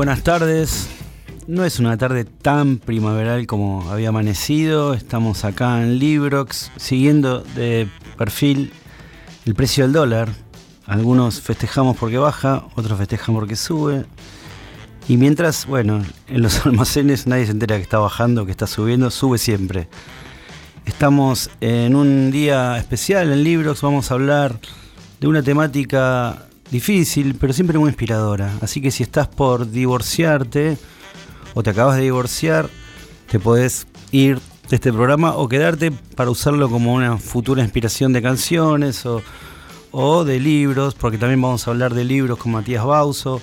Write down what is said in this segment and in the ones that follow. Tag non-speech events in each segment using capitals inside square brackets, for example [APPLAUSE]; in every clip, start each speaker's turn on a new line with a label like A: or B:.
A: buenas tardes. No es una tarde tan primaveral como había amanecido. Estamos acá en Librox, siguiendo de perfil el precio del dólar. Algunos festejamos porque baja, otros festejan porque sube. Y mientras, bueno, en los [LAUGHS] almacenes nadie se entera que está bajando, que está subiendo, sube siempre. Estamos en un día especial en Librox, vamos a hablar de una temática difícil, pero siempre muy inspiradora. Así que si estás por divorciarte o te acabas de divorciar, te podés ir de este programa o quedarte para usarlo como una futura inspiración de canciones o, de libros, porque también vamos a hablar de libros con Matías Bauso.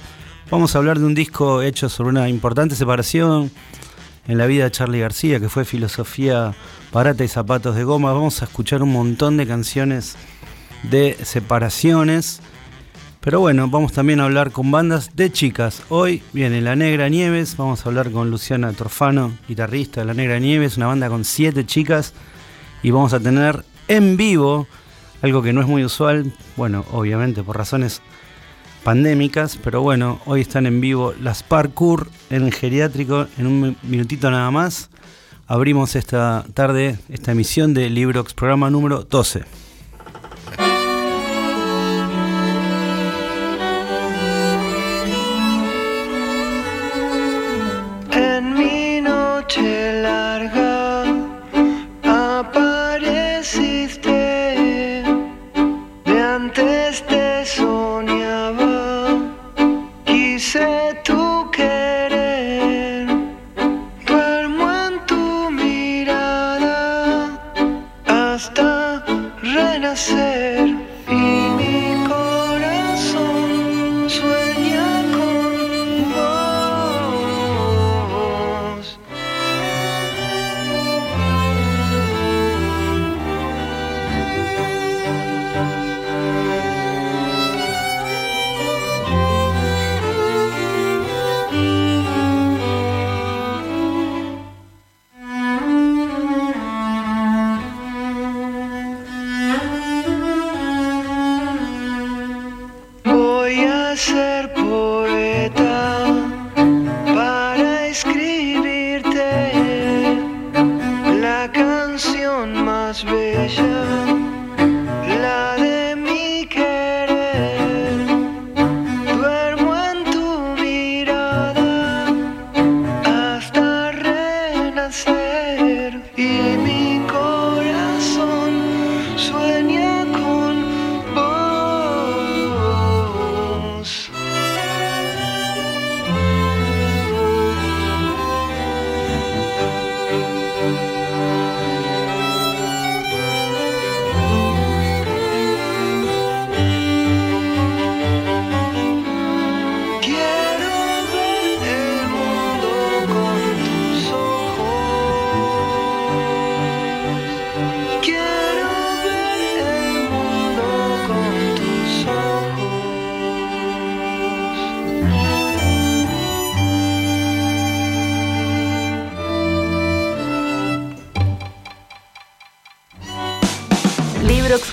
A: Vamos a hablar de un disco hecho sobre una importante separación en la vida de Charlie García, que fue filosofía barata y zapatos de goma. Vamos a escuchar un montón de canciones de separaciones pero bueno, vamos también a hablar con bandas de chicas. Hoy viene La Negra Nieves, vamos a hablar con Luciana Torfano, guitarrista de La Negra Nieves, una banda con siete chicas. Y vamos a tener en vivo, algo que no es muy usual, bueno, obviamente por razones pandémicas, pero bueno, hoy están en vivo las Parkour en geriátrico, en un minutito nada más. Abrimos esta tarde esta emisión de Librox, programa número 12.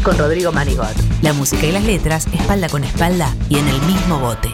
B: Con Rodrigo Manigot. La música y las letras espalda con espalda y en el mismo bote.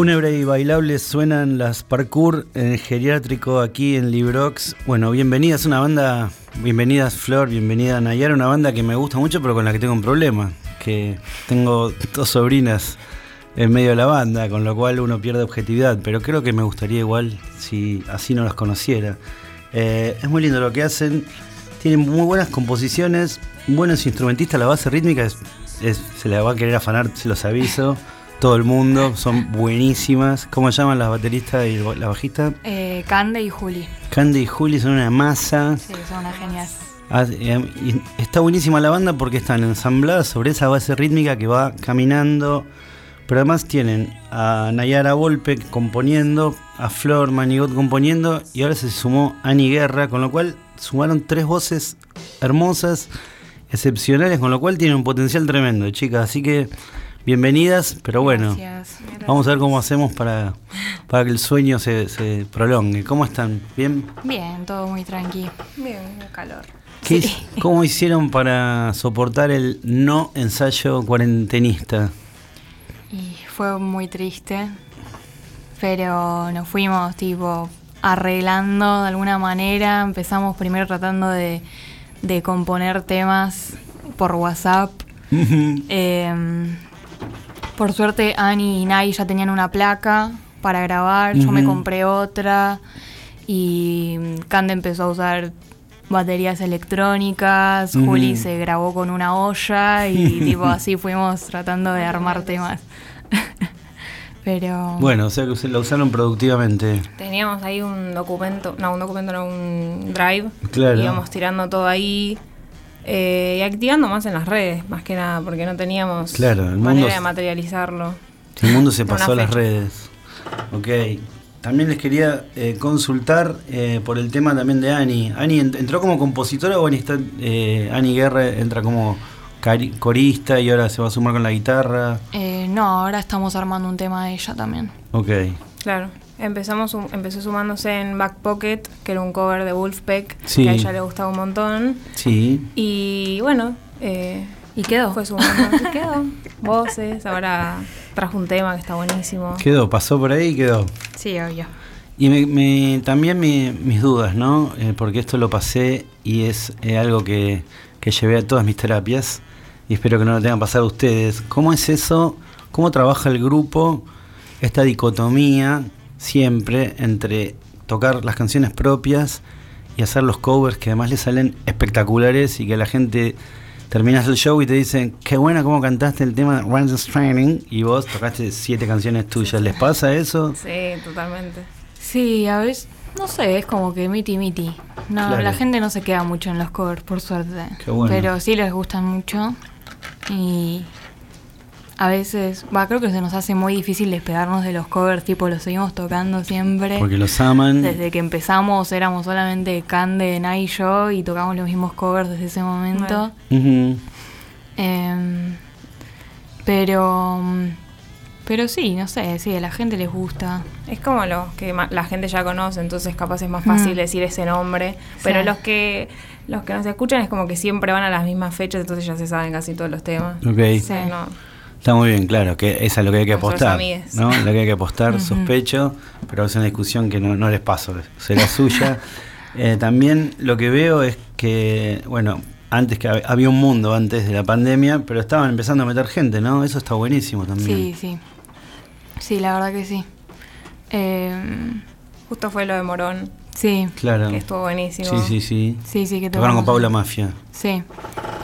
A: Fúnebre y bailables suenan las parkour en el geriátrico aquí en Librox. Bueno, bienvenidas, una banda, bienvenidas Flor, bienvenida Nayara, una banda que me gusta mucho pero con la que tengo un problema, que tengo dos sobrinas en medio de la banda, con lo cual uno pierde objetividad, pero creo que me gustaría igual si así no las conociera. Eh, es muy lindo lo que hacen, tienen muy buenas composiciones, buenos instrumentistas, la base rítmica se la va a querer afanar, se los aviso todo el mundo, son buenísimas. ¿Cómo llaman las bateristas y la bajista?
C: Eh, Cande y Juli.
A: Cande y Juli son una masa.
C: Sí, son una genial.
A: Ah, eh, está buenísima la banda porque están ensambladas sobre esa base rítmica que va caminando. Pero además tienen a Nayara Volpe componiendo, a Flor Manigot componiendo y ahora se sumó Ani Guerra, con lo cual sumaron tres voces hermosas, excepcionales, con lo cual tienen un potencial tremendo, chicas. Así que bienvenidas, pero bueno, vamos a ver cómo hacemos para, para que el sueño se, prolongue. ¿Cómo están? ¿Bien?
C: Bien, todo muy tranquilo.
D: Bien, calor.
A: ¿Cómo hicieron para soportar el no ensayo cuarentenista?
C: Y fue muy triste, pero nos fuimos tipo arreglando de alguna manera. Empezamos primero tratando de, de componer temas por WhatsApp. Por suerte, Ani y Nai ya tenían una placa para grabar, yo me compré otra y Cande empezó a usar baterías electrónicas, Juli se grabó con una olla y [LAUGHS] tipo así fuimos tratando de armar temas. [LAUGHS] Pero
A: bueno, o sea que lo usaron productivamente.
D: Teníamos ahí un documento, no, un documento no, un drive.
A: Claro.
D: Íbamos tirando todo ahí eh, y activando más en las redes, más que nada, porque no teníamos manera de materializarlo.
A: El mundo se pasó a las redes. Ok. También les quería eh, consultar eh, por el tema también de Ani. ¿Ani entró como compositora o Ani, está, Ani Guerra entra como corista y ahora se va a sumar con la guitarra?
C: no, ahora estamos armando un tema de ella también.
A: Ok.
D: Claro. Empezamos, empezó sumándose en Back Pocket, que era un cover de Wolfpack, que a ella le gustaba un montón.
A: Sí.
D: Y bueno,
C: eh, y quedó.
D: Fue sumando, y quedó. Voces, ahora trajo un tema que está buenísimo.
A: Quedó, pasó por ahí y quedó.
C: Sí, obvio.
A: Y me, también mis dudas, ¿no? Eh, porque esto lo pasé y es eh, algo que, que llevé a todas mis terapias y espero que no lo tengan pasado ustedes. ¿Cómo es eso? ¿Cómo trabaja el grupo? Esta dicotomía siempre entre tocar las canciones propias y hacer los covers que además le salen espectaculares y que la gente terminas el show y te dicen, qué buena cómo cantaste el tema Random Training y vos tocaste siete canciones tuyas. ¿Les pasa eso?
D: Sí, totalmente.
C: Sí, a veces, no sé, es como que miti miti. No, la gente no se queda mucho en los covers, por suerte. Pero sí les gustan mucho. Y a veces, va, creo que se nos hace muy difícil despegarnos de los covers, tipo los seguimos tocando siempre.
A: Porque los aman.
C: Desde que empezamos éramos solamente Cande, Nai y yo y tocamos los mismos covers desde ese momento. Em, pero pero sí, no sé, sí, a la gente les gusta.
D: Es como lo que la gente ya conoce, entonces capaz es más fácil decir ese nombre. Pero los que los que nos escuchan es como que siempre van a las mismas fechas, entonces ya se saben casi todos los temas.
A: Ok. Sí. Está muy bien, claro, que esa es lo que hay que apostar. ¿no? Lo que hay que apostar, sospecho, pero es una discusión que no, les paso, será suya. [LAUGHS] Eh, también lo que veo es que, bueno, antes que había un mundo antes de la pandemia, pero estaban empezando a meter gente, ¿no? Eso está buenísimo también.
C: Sí, sí. Sí, la verdad que sí.
D: Eh, justo fue lo de Morón.
C: Sí.
A: Claro.
D: Que estuvo buenísimo.
A: Sí, sí, sí.
C: Sí, sí, que
A: Tocaron con Paula Mafia.
C: Sí.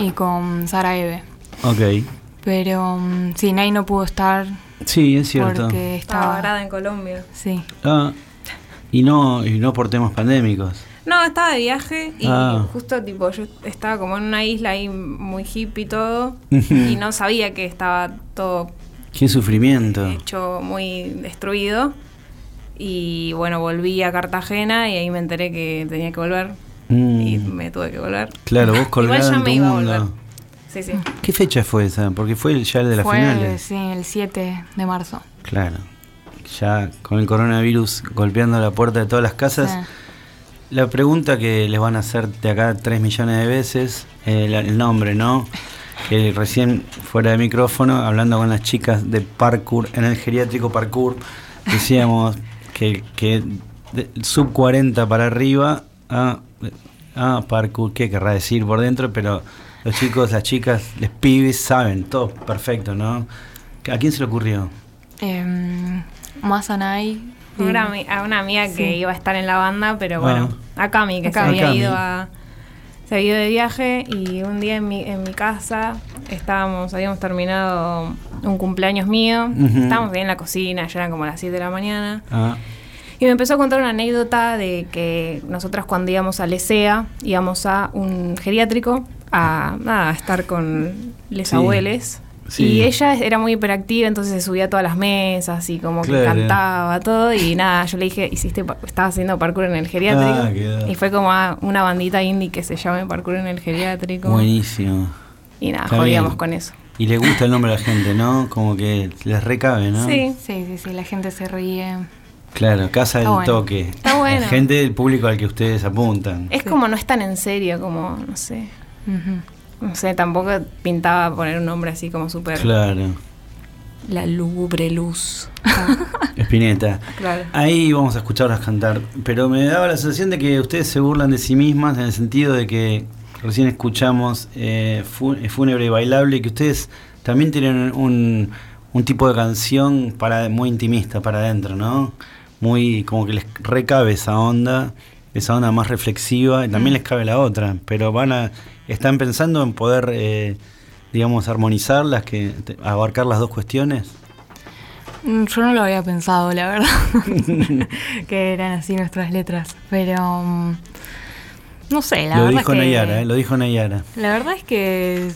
C: Y con Sara Eve.
A: Ok.
C: Pero mm, sí, Nay no pudo estar.
A: Sí, es cierto.
C: Porque estaba
D: varada en Colombia.
C: Sí.
A: Ah, y no, y no por temas pandémicos.
D: No, estaba de viaje y ah. justo tipo yo estaba como en una isla ahí muy hippie y todo y no sabía que estaba todo
A: qué sufrimiento
D: hecho muy destruido y bueno volví a Cartagena y ahí me enteré que tenía que volver mm. y me tuve que volver
A: claro vos [LAUGHS] colgada en tu mundo
D: Sí, sí.
A: ¿Qué fecha fue esa? Porque fue ya el de la final.
C: Sí, el 7 de marzo.
A: Claro. Ya con el coronavirus golpeando la puerta de todas las casas. La pregunta que les van a hacer de acá 3 millones de veces, el, nombre, ¿no? que recién fuera de micrófono, hablando con las chicas de parkour, en el geriátrico parkour, decíamos [LAUGHS] que, que de- sub 40 para arriba, ah, ah, parkour, ¿qué querrá decir por dentro? Pero los chicos, las chicas, los pibes saben, todo perfecto, ¿no? ¿A quién se le ocurrió?
C: Eh, Masanai.
D: A una, a una amiga que iba a estar en la banda, pero bueno, a Cami, que se había ido a. Se había ido de viaje y un día en mi, en mi casa estábamos, habíamos terminado un cumpleaños mío, estábamos ahí en la cocina, ya eran como las 7 de la mañana,
A: Ah,
D: y me empezó a contar una anécdota de que nosotras cuando íbamos a Lesea, íbamos a un geriátrico a, nada, a estar con les
A: Sí.
D: abueles.
A: Sí.
D: Y ella era muy hiperactiva, entonces se subía a todas las mesas y como que cantaba todo. Y nada, yo le dije, hiciste, estaba haciendo parkour en el geriátrico.
A: Ah,
D: y fue como a una bandita indie que se llame parkour en el geriátrico.
A: buenísimo.
D: Y nada,
A: Está
D: jodíamos
A: bien.
D: con eso.
A: Y le gusta el nombre a la gente, ¿no? Como que les recabe, ¿no?
D: Sí.
C: Sí, sí, sí, la gente se ríe.
A: Claro, Casa del
C: Está bueno.
A: Toque.
D: Está bueno.
A: La gente del público al que ustedes apuntan.
D: Es como no es tan en serio como, no sé. No sé, tampoco pintaba poner un nombre así como súper...
A: Claro.
D: La lúgubre luz. [LAUGHS]
A: Espineta.
D: Claro.
A: Ahí vamos a escucharlas cantar. Pero me daba la sensación de que ustedes se burlan de sí mismas en el sentido de que recién escuchamos eh, eh, Fúnebre y Bailable y que ustedes también tienen un, un tipo de canción para muy intimista para adentro, ¿no? Muy como que les recabe esa onda, esa onda más reflexiva y también les cabe la otra, pero van a están pensando en poder eh, digamos armonizarlas, que te- abarcar las dos cuestiones.
C: Mm, Yo no lo había pensado, la verdad, [LAUGHS] [LAUGHS] que eran así nuestras letras, pero mm, no sé, la
A: lo
C: verdad
A: dijo
C: es que
A: Nayara, eh, lo dijo Nayara.
C: la verdad es que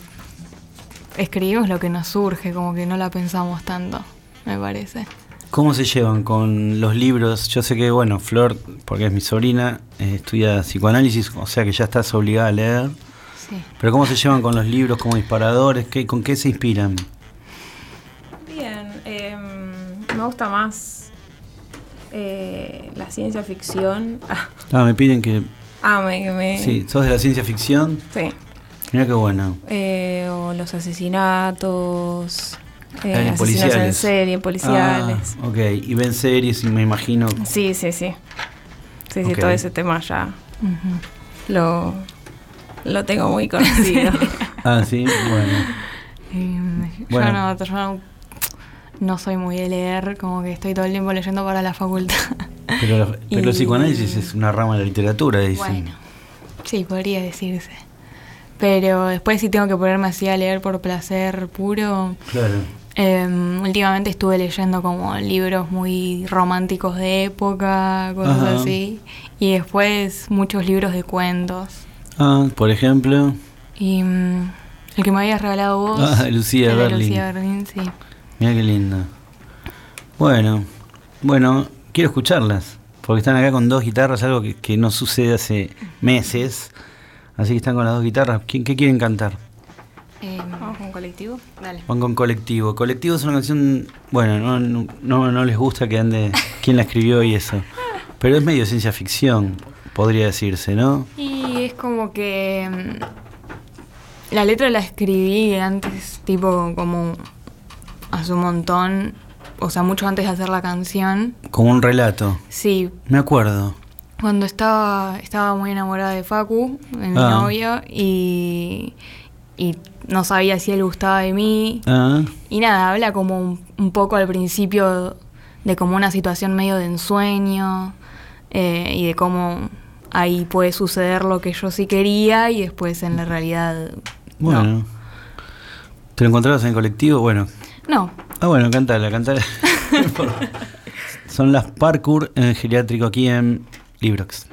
C: escribimos lo que nos surge, como que no la pensamos tanto, me parece.
A: ¿Cómo se llevan con los libros? Yo sé que, bueno, Flor, porque es mi sobrina, eh, estudia psicoanálisis, o sea que ya estás obligada a leer.
C: Sí.
A: Pero ¿cómo se llevan con los libros como disparadores? ¿Qué, ¿Con qué se inspiran?
D: Bien, em, me gusta más eh, la ciencia ficción. [LAUGHS]
A: Ah, me piden que...
D: Ah, me... me-
A: Sí, sos de la ciencia ficción.
D: Sí.
A: Mira qué bueno.
D: Eh, o los asesinatos, eh, asesinos
A: policiales.
D: en serie, policiales.
A: Ah, ok, y ven series y me imagino...
D: Sí, sí, sí. Sí, sí, todo ese tema ya lo, lo tengo muy conocido. [LAUGHS]
A: Ah, sí, bueno.
C: Y,
A: Bueno.
C: Yo, no, yo no, no soy muy de leer, como que estoy todo el tiempo leyendo para la facultad.
A: Pero, la- [LAUGHS] pero el psicoanálisis es una rama de la literatura, dicen.
C: Bueno, sí, podría decirse. Pero después si tengo que ponerme así a leer por placer puro,
A: Claro.
C: em, últimamente estuve leyendo como libros muy románticos de época, cosas
A: Ajá.
C: así. Y después muchos libros de cuentos.
A: Ah, por ejemplo...
C: Y mm, el que me habías regalado vos.
A: Ah, Lucía Berlin.
C: Lucía Berlin, sí.
A: Mira qué linda. Bueno, bueno, quiero escucharlas. Porque están acá con dos guitarras, algo que, que no sucede hace meses. Así que están con las dos guitarras. ¿Qué, qué quieren cantar?
C: Em,
D: Vamos con colectivo.
C: dale.
A: Van con Colectivo. Colectivo es una canción, bueno, no, no, no, no les gusta que ande [LAUGHS] quién la escribió y eso. Pero es medio ciencia ficción, podría decirse, ¿no?
C: Y es como que mm, la letra la escribí antes, tipo como hace un montón, o sea, mucho antes de hacer la canción.
A: Como un relato.
C: Sí,
A: Me acuerdo.
C: cuando estaba estaba muy enamorada de Facu, de mi
A: Ah.
C: novio, y, y no sabía si él gustaba de mí.
A: Ah,
C: Y nada, habla como un, un poco al principio de como una situación medio de ensueño eh, y de cómo ahí puede suceder lo que yo sí quería y después en la realidad
A: bueno.
C: no.
A: ¿Te lo encontrabas en el colectivo? Bueno,
C: No,
A: Ah, bueno, cantala, cantala. [LAUGHS] Son las parkour en el geriátrico aquí en Librox.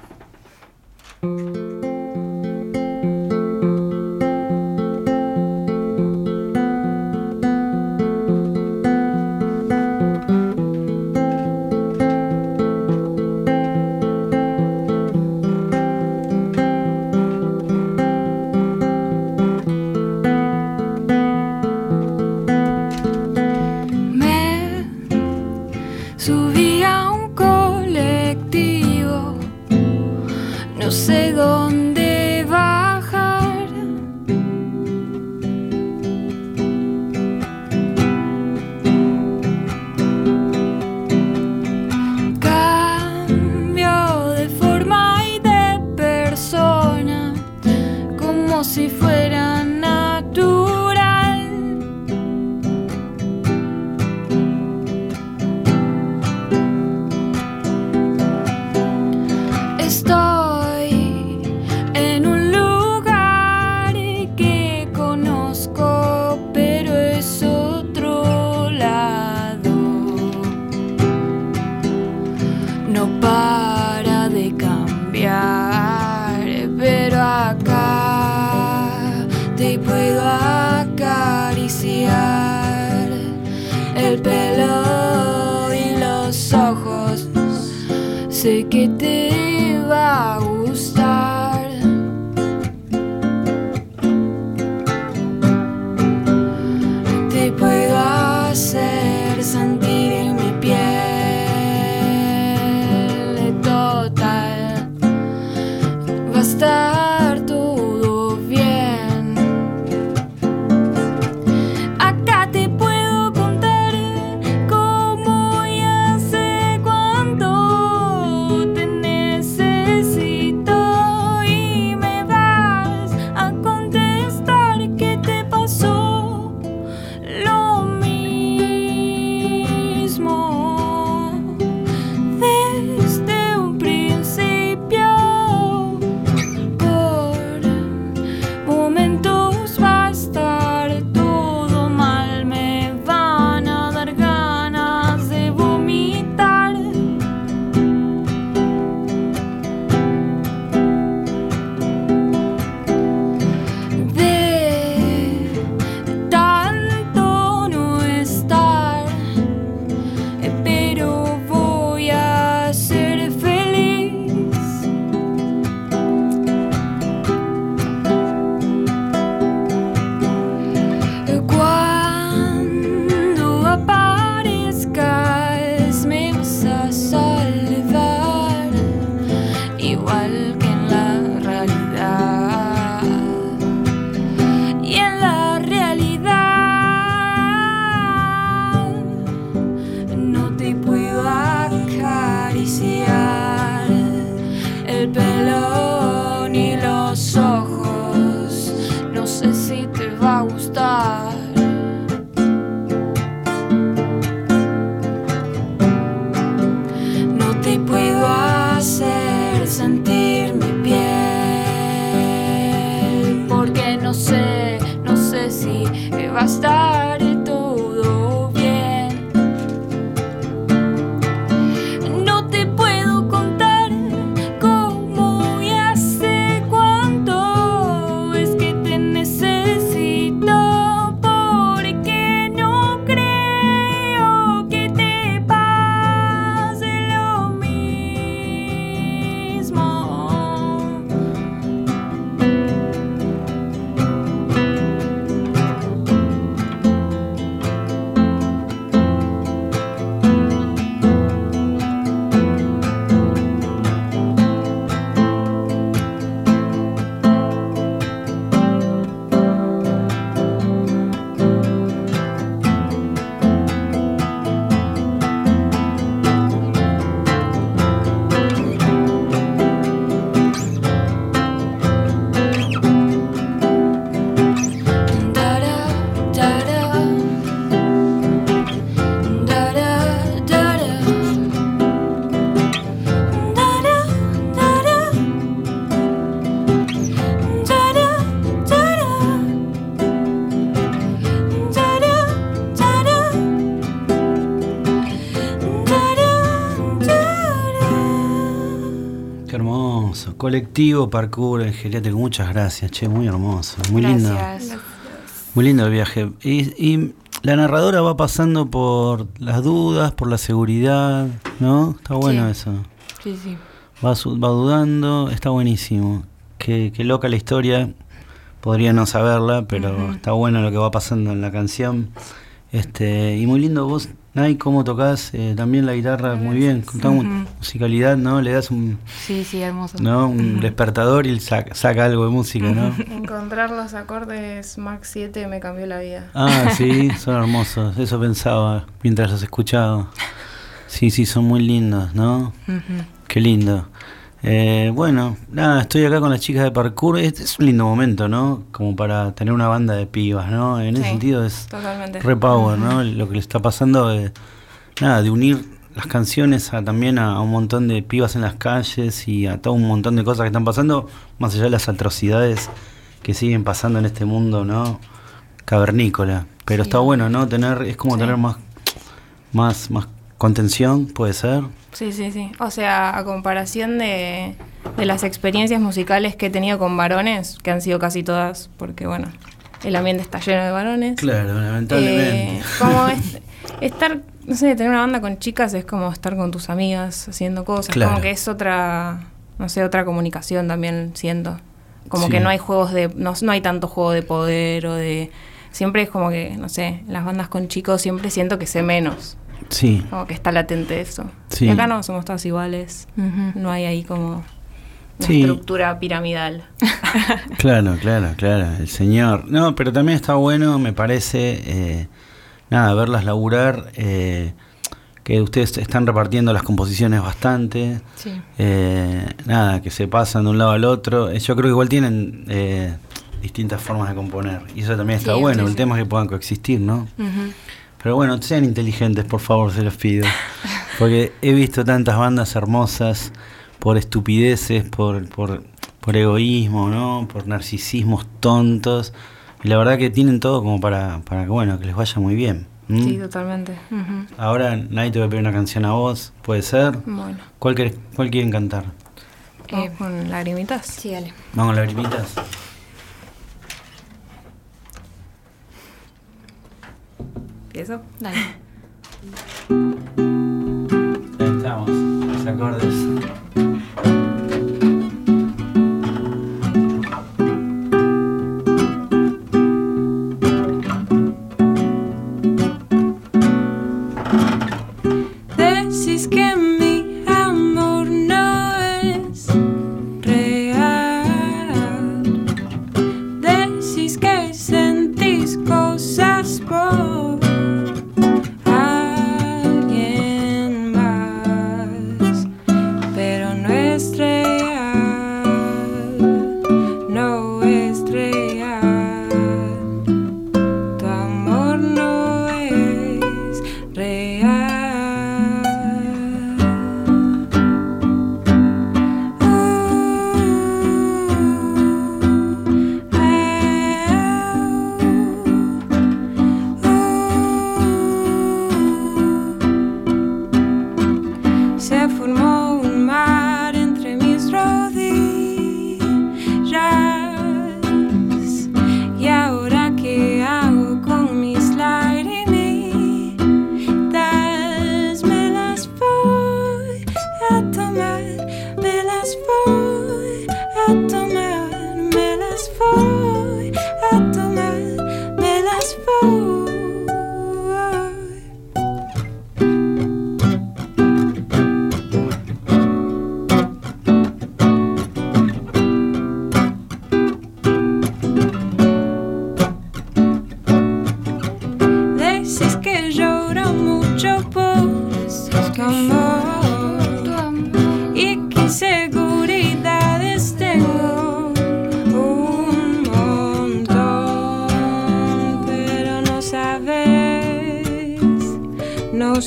C: Colectivo,
A: parkour, en geriátrico. Muchas gracias, che, muy hermoso. Muy lindo.
C: Gracias.
A: Muy lindo el viaje. Y, y la narradora va pasando por las dudas, por la seguridad, ¿no? Está bueno
C: Sí.
A: eso.
C: Sí, sí.
A: Va, su- va dudando, está buenísimo. Qué, qué loca la historia. Podría no saberla, pero está bueno lo que va pasando en la canción. Este, y muy lindo vos, Nay, cómo tocas eh, también la guitarra muy bien. Musicalidad, ¿no? Le das un,
C: Sí, sí, hermoso.
A: ¿no? un despertador y saca, saca algo de música, ¿no? [LAUGHS]
D: Encontrar los acordes Max 7 me cambió la vida.
A: Ah, sí, [LAUGHS] son hermosos. Eso pensaba mientras los escuchaba. Sí, sí, son muy lindos, ¿no? Qué lindo. Eh, bueno, nada, estoy acá con las chicas de parkour. Es, es un lindo momento, ¿no? Como para tener una banda de pibas, ¿no? En ese sentido es
D: Totalmente.
A: re power, ¿no? Lo que le está pasando de, nada, de unir las canciones a, también a, a un montón de pibas en las calles y a todo un montón de cosas que están pasando, más allá de las atrocidades que siguen pasando en este mundo, ¿no? Cavernícola. Pero
C: Sí.
A: está bueno, ¿no? Tener, es como
D: Sí.
A: tener más, más, más contención, puede ser.
D: Sí, sí, sí. O sea, a comparación de, de las experiencias musicales que he tenido con varones, que han sido casi todas, porque bueno,
E: el ambiente está lleno de varones.
A: Claro, lamentablemente.
E: Eh, como es- estar, no sé, tener una banda con chicas es como estar con tus amigas haciendo cosas.
A: Claro.
E: Como que es otra, no sé, otra comunicación también siento. Como
A: Sí.
E: que no hay juegos de, no, no hay tanto juego de poder o de... Siempre es como que, no sé, las bandas con chicos siempre siento que sé menos.
A: Sí,
E: Como que está latente eso.
A: Sí.
E: Y acá no, somos todas iguales. No hay ahí como una
A: Sí.
E: estructura piramidal. [LAUGHS]
A: claro, claro, claro, el señor. No, pero también está bueno, me parece, eh, nada, verlas laburar, eh, que ustedes están repartiendo las composiciones bastante,
C: Sí.
A: eh, nada, que se pasan de un lado al otro. Eh, Yo creo que igual tienen eh, distintas formas de componer, y eso también está
C: Sí,
A: bueno,
C: sí,
A: el tema es que puedan coexistir, ¿no?
C: Ujú.
A: Pero bueno, sean inteligentes, por favor, se los pido. [LAUGHS] Porque he visto tantas bandas hermosas por estupideces, por, por, por egoísmo, ¿no? Por narcisismos tontos. Y la verdad que tienen todo como para, para que, bueno, que les vaya muy bien.
E: Sí, totalmente.
A: Ahora nadie te va a pedir una canción a vos, puede ser.
E: Bueno.
A: ¿Cuál, querés- cuál quieren cantar?
C: Eh,
E: con lagrimitas.
C: Sí, dale.
A: Vamos, lagrimitas.
E: ¿Empiezo?
C: Dale.
A: Ahí estamos, los acordes.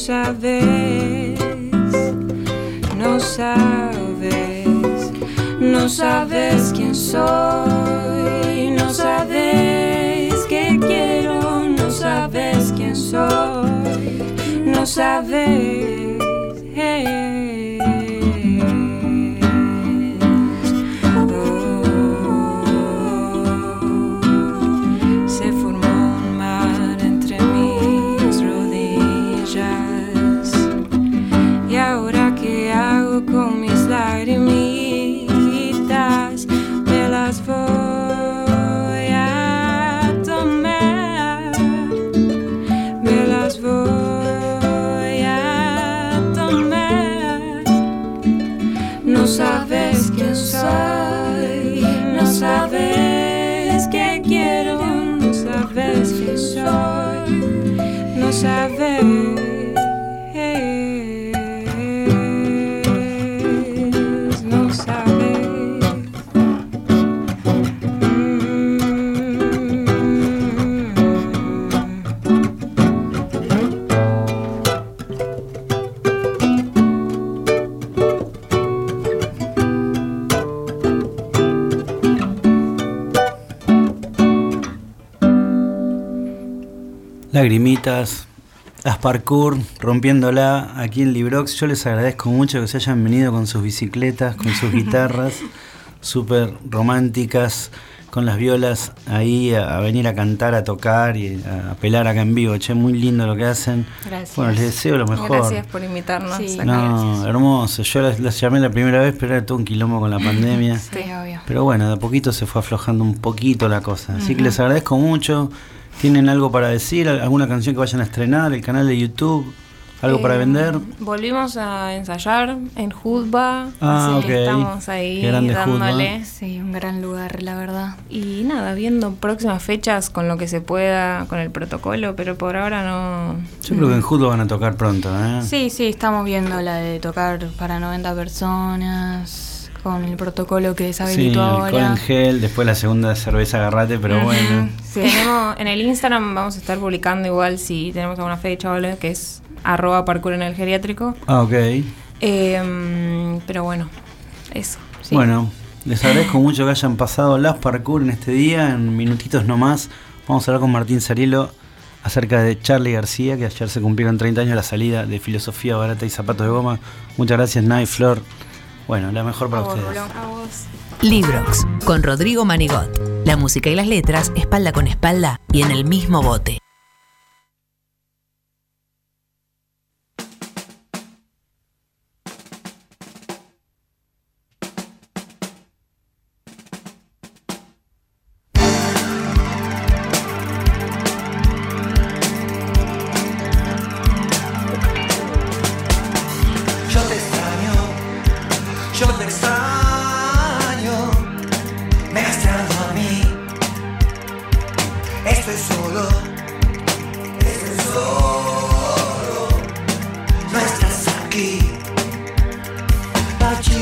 D: Sabes, no sabes, no sabes quién soy, no sabes qué quiero, no sabes quién soy, no sabes. Las
A: parkour, rompiéndola aquí en Librox. Yo les agradezco mucho que se hayan venido con sus bicicletas, con sus guitarras, [LAUGHS] súper románticas. con las violas ahí a, a venir a cantar, a tocar y a apelar acá en vivo. Che, muy lindo lo que hacen.
C: Gracias.
A: Bueno, les deseo lo mejor.
D: Gracias por invitarnos.
C: Sí.
D: acá.
A: No, hermoso. Yo las, las llamé la primera vez, pero era todo un quilombo con la pandemia.
C: Sí, obvio.
A: Pero bueno, de a poquito se fue aflojando un poquito la cosa. Así que les agradezco mucho. ¿Tienen algo para decir? ¿Alguna canción que vayan a estrenar? ¿El canal de YouTube? ¿Algo para
D: Eh,
A: vender?
D: Volvimos a ensayar en Judba.
A: Ah,
D: así que estamos ahí dándole.
C: Sí, un gran lugar, la verdad.
D: Y nada, viendo próximas fechas con lo que se pueda, con el protocolo, pero por ahora no.
A: Yo creo que en Judo van a tocar pronto, ¿eh?
C: Sí, sí, estamos viendo la de tocar para 90 personas con el protocolo que se
A: Sí,
C: habilitó
A: alcohol
C: ahora.
A: en gel, después la segunda cerveza agarrate, pero bueno.
C: Sí.
D: Tenemos, en el Instagram vamos a estar publicando igual si tenemos alguna fecha o algo, que es arroba parkour en el geriátrico.
A: Ah, ok.
D: Eh, pero bueno, eso. sí.
A: Bueno, les agradezco mucho que hayan pasado las parkour en este día, en minutitos nomás. Vamos a hablar con Martín Sarielo acerca de Charlie García, que ayer se cumplieron 30 años la salida de Filosofía Barata y Zapatos de Goma. Muchas gracias, Nay, Flor. Bueno, la mejor para
D: A
A: ustedes.
D: Rulo. A vos.
F: Librox, con Rodrigo Manigot. La música y las letras, espalda con espalda y en el mismo bote.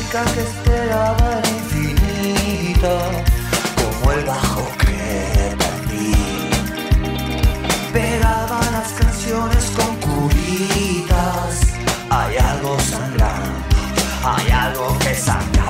G: Que esperaba el infinito, como el bajo que perdí. Pegaba las canciones con curitas. Hay algo sangrando, hay algo que sangra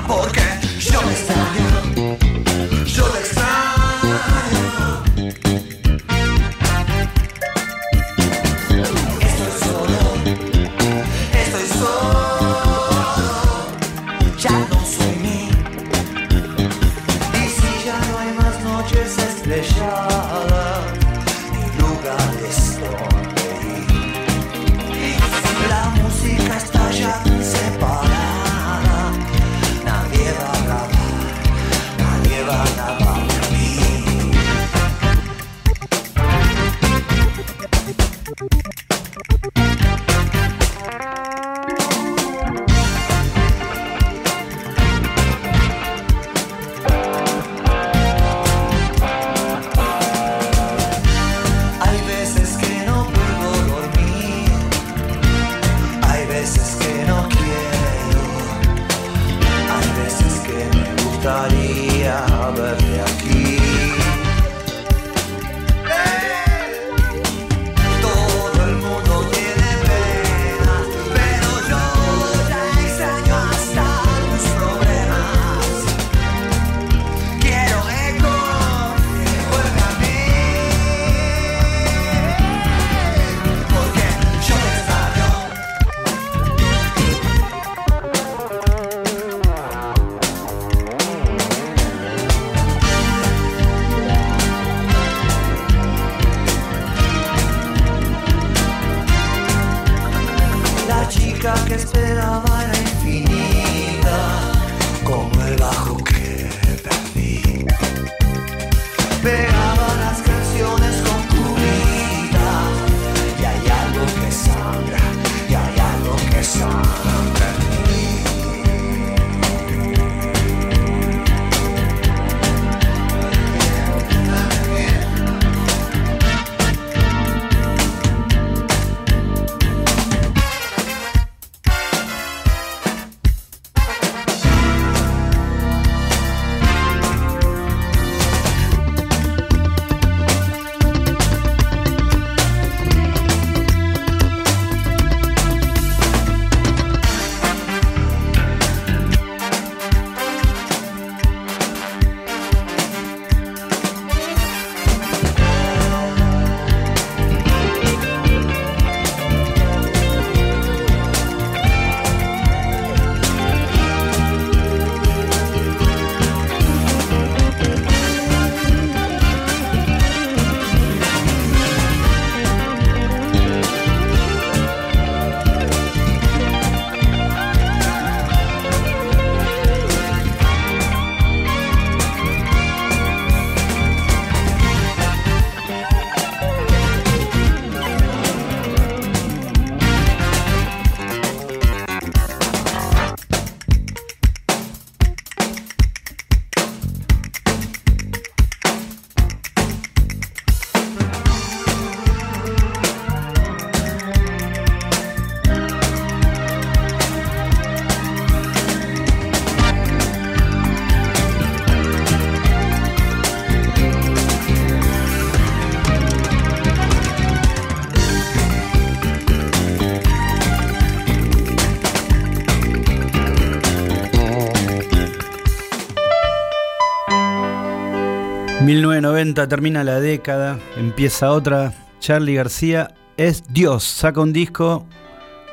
A: 1990 termina la década, empieza otra. Charlie García es Dios, saca un disco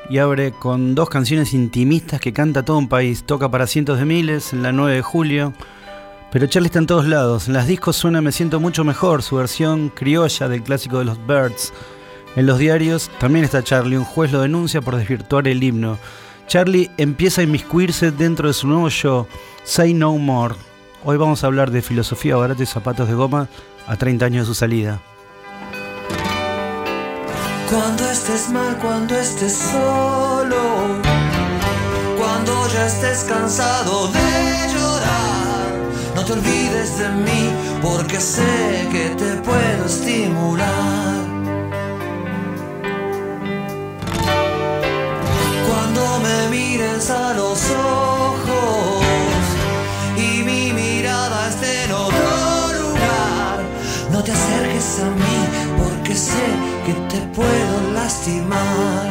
A: y abre con dos canciones intimistas que canta todo un país. Toca para cientos de miles en la 9 de julio. Pero Charlie está en todos lados. En las discos suena Me siento mucho mejor, su versión criolla del clásico de los Birds. En los diarios también está Charlie, un juez lo denuncia por desvirtuar el himno. Charlie empieza a inmiscuirse dentro de su nuevo show, Say No More. Hoy vamos a hablar de filosofía barata y zapatos de goma a 30 años de su salida.
G: Cuando estés mal, cuando estés solo, cuando ya estés cansado de llorar, no te olvides de mí porque sé que te puedo estimular. Cuando me mires a los ojos te acerques a mí porque sé que te puedo lastimar.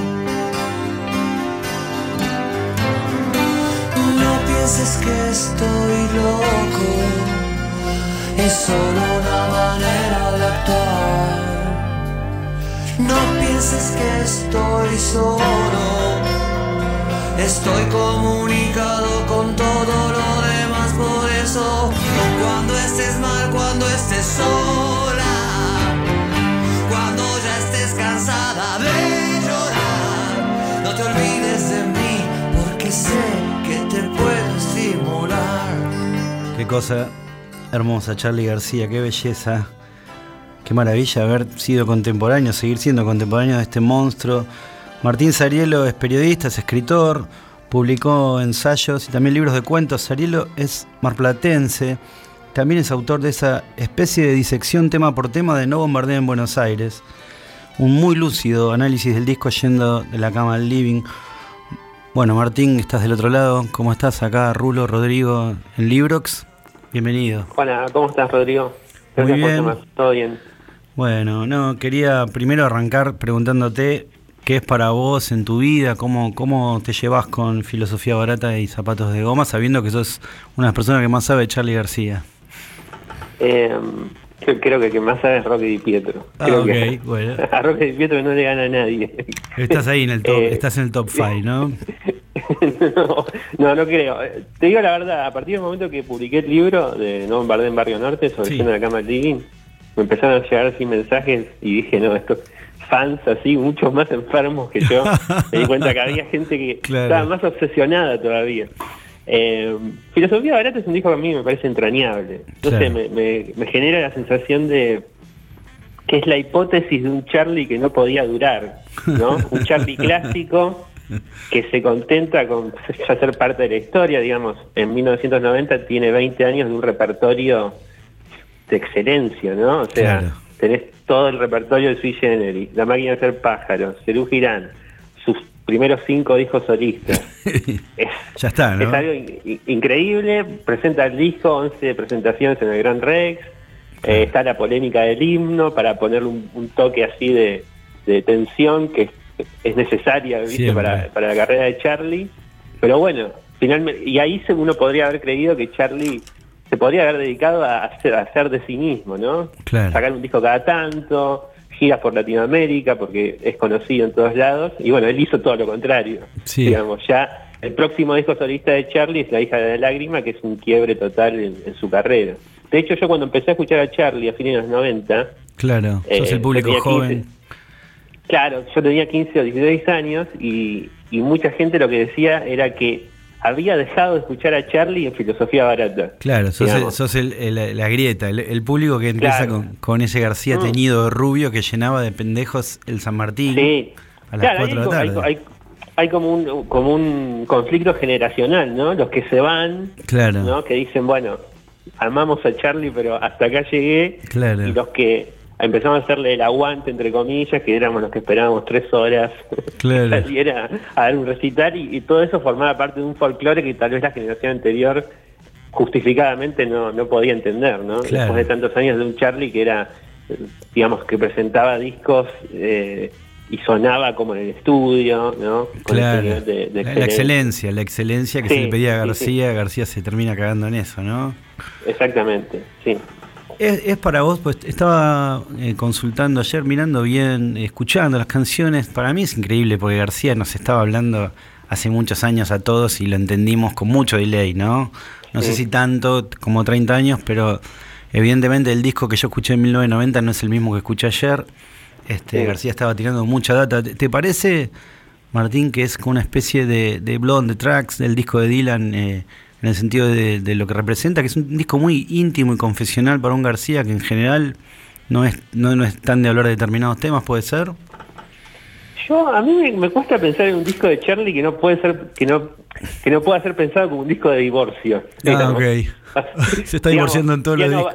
G: No pienses que estoy loco, es solo una manera de actuar. No pienses que estoy solo, estoy comunicado con todo lo demás, por eso cuando estés mal, cuando estés sola. Ya estés cansada de llorar, no te olvides de mí, porque sé que te puedo estimular.
A: Qué cosa hermosa, Charlie García, qué belleza. Qué maravilla haber sido contemporáneo, seguir siendo contemporáneo de este monstruo. Martín Sarielo es periodista, es escritor, publicó ensayos y también libros de cuentos. Sarielo es marplatense, también es autor de esa especie de disección tema por tema de No Bombardeo en Buenos Aires. Un muy lúcido análisis del disco yendo de la cama al living. Bueno, Martín, estás del otro lado. ¿Cómo estás acá, Rulo, Rodrigo, en Librox? Bienvenido.
H: Hola, ¿cómo estás, Rodrigo?
A: Muy
H: Gracias por
A: bien.
H: Todo bien.
A: Bueno, no, quería primero arrancar preguntándote qué es para vos en tu vida, cómo, cómo te llevas con filosofía barata y zapatos de goma, sabiendo que sos una de las personas que más sabe de Charlie García.
H: Eh, yo creo que el que más sabe es Roque Di Pietro.
A: Ah,
H: Creo
A: ok,
H: que [LAUGHS]
A: bueno.
H: A Roque Di Pietro no le gana a nadie.
A: Estás ahí en el top, [LAUGHS]
H: Eh,
A: estás en el top 5, ¿no? [LAUGHS]
H: no, no, no creo. Te digo la verdad, a partir del momento que publiqué el libro de No Bombardé en Barrio Norte sobre
A: Sí.
H: La cama living, me empezaron a llegar así mensajes y dije, no, estos fans así, muchos más enfermos que yo. me di cuenta que había gente que
A: Claro.
H: estaba más obsesionada todavía. Eh, Filosofía Barata es un disco que a mí me parece entrañable.
A: Claro.
H: sé, me, me- me genera la sensación de que es la hipótesis de un Charlie que no podía durar, ¿no? [LAUGHS] Un Charlie clásico que se contenta con ya ser parte de la historia, digamos. En 1990 tiene 20 años de un repertorio de excelencia, ¿no? O sea,
A: Claro.
H: tenés todo el repertorio de Sui Generis, La máquina de hacer pájaros, Cerú Girán, primeros cinco discos solistas. [LAUGHS] Es,
A: ya está,
H: es
A: ¿no?
H: algo in- in- increíble, presenta el disco, 11 presentaciones en el Gran Rex, eh, está la polémica del himno para ponerle un, un toque así de, de tensión que es, es necesaria para, para la carrera de Charlie. Pero bueno, finalmente, y ahí se- uno podría haber creído que Charlie se podría haber dedicado a hacer, a hacer de sí mismo, ¿no?
A: Claro.
H: Sacar un disco cada tanto, giras por Latinoamérica porque es conocido en todos lados, y bueno, él hizo todo lo contrario.
A: Sí.
H: Digamos, ya el próximo disco solista de Charlie es La hija de la lágrima, que es un quiebre total en, en su carrera. De hecho, yo cuando empecé a escuchar a Charlie a fines de los 90,
A: Claro,
H: eh,
A: sos el
H: yo
A: público joven.
H: 15. Claro, yo tenía 15 o 16 años y, y mucha gente lo que decía era que había dejado de escuchar a Charlie en filosofía barata.
A: Claro, sos, sos el- el- la grieta, el, el público que empieza
H: Claro.
A: con, con ese García
H: Mm.
A: teñido de rubio que llenaba de pendejos el San Martín
H: Sí.
A: a las
H: Claro,
A: 4 de la
H: hay,
A: tarde.
H: hay- hay como un como un conflicto generacional, ¿no? Los que se van,
A: Claro.
H: ¿no? Que dicen, bueno, amamos a Charlie, pero hasta acá llegué.
A: Claro.
H: Y los que empezamos a hacerle el aguante, entre comillas, que éramos los que esperábamos tres horas
A: Claro. [LAUGHS]
H: saliera a dar un recital, y, y todo eso formaba parte de un folclore que tal vez la generación anterior justificadamente no, no podía entender, ¿no?
A: Claro.
H: Después de tantos años de un Charlie que era, digamos, que presentaba discos eh, y sonaba como en el estudio, ¿no? Con ese
A: Claro.
H: de- de
A: la, la excelencia, la excelencia que se le pedía a
H: sí,
A: García, García se termina cagando en eso, ¿no?
H: Exactamente, sí.
A: Es, es para vos, pues estaba eh, consultando ayer, mirando bien, escuchando las canciones. Para mí es increíble porque García nos estaba hablando hace muchos años a todos y lo entendimos con mucho delay, ¿no? No sé si tanto como 30 años, pero evidentemente el disco que yo escuché en 1990 no es el mismo que escuché ayer. Este,
H: Sí.
A: García estaba tirando mucha data. ¿Te, parece, Martín, que es como una especie de, de Blood on the Tracks del disco de Dylan eh, en el sentido de, de lo que representa? Que es un disco muy íntimo y confesional para un García que en general no es, no, no es tan de hablar de determinados temas, ¿puede ser?
H: Yo, a mí me, me cuesta pensar en un disco de Charlie que no puede ser, que no, que no pueda ser pensado como un disco de divorcio.
A: Ah,
H: digamos.
A: ok. [LAUGHS] Se está
H: Digamos,
A: divorciando en todos los discos.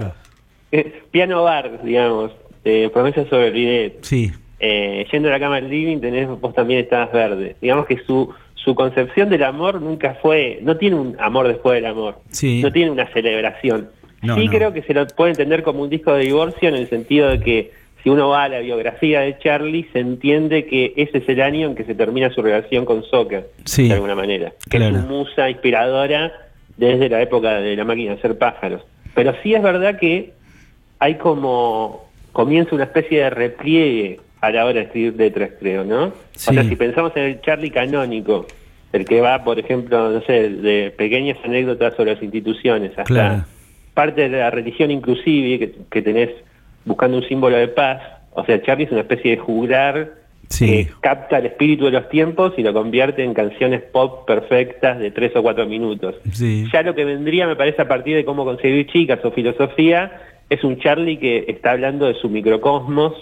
H: eh, piano bar, digamos, eh, promesas sobre el bidet.
A: Sí,
H: Eh, yendo a la cama del living tenés, vos también estabas verde. Digamos que su, su concepción del amor nunca fue, no tiene un amor después del amor.
A: Sí.
H: No tiene una celebración.
A: No,
H: sí
A: no.
H: creo que se lo puede entender como un disco de divorcio en el sentido de que si uno va a la biografía de Charlie, se entiende que ese es el año en que se termina su relación con Soca,
A: Sí.
H: de alguna manera. Que
A: Claro.
H: es su musa inspiradora desde la época de la máquina de hacer pájaros. Pero sí es verdad que hay como comienza una especie de repliegue a la hora de escribir letras, creo, ¿no?
A: Sí.
H: O sea, si pensamos en el Charlie canónico, el que va, por ejemplo, no sé, de pequeñas anécdotas sobre las instituciones hasta
A: Claro.
H: parte de la religión inclusive que, que tenés buscando un símbolo de paz, o sea, Charlie es una especie de juglar
A: Sí.
H: que capta el espíritu de los tiempos y lo convierte en canciones pop perfectas de tres o cuatro minutos.
A: sí.
H: Ya lo que vendría, me parece, a partir de cómo conseguir chicas o filosofía, es un Charlie que está hablando de su microcosmos,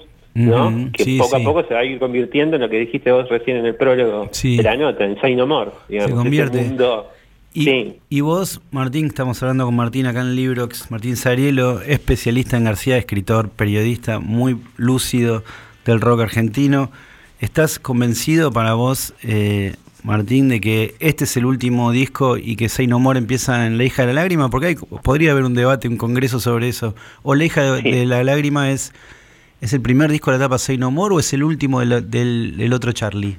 H: ¿no? Que
A: sí,
H: poco
A: sí.
H: a poco se va a ir convirtiendo en lo que dijiste vos recién en el prólogo
A: Sí.
H: de la nota, en Say No More, digamos. ese
A: convierte.
H: mundo-
A: Y,
H: sí.
A: y vos, Martín, estamos hablando con Martín acá en Librox, Martín Sarielo, especialista en García, escritor, periodista, muy lúcido del rock argentino. ¿Estás convencido para vos, eh, Martín, de que este es el último disco y que Say No More empieza en La hija de la lágrima? Porque hay, podría haber un debate, un congreso sobre eso. ¿O La hija de la lágrima es, es el primer disco de la etapa Say No More o es el último del, del- del otro Charlie?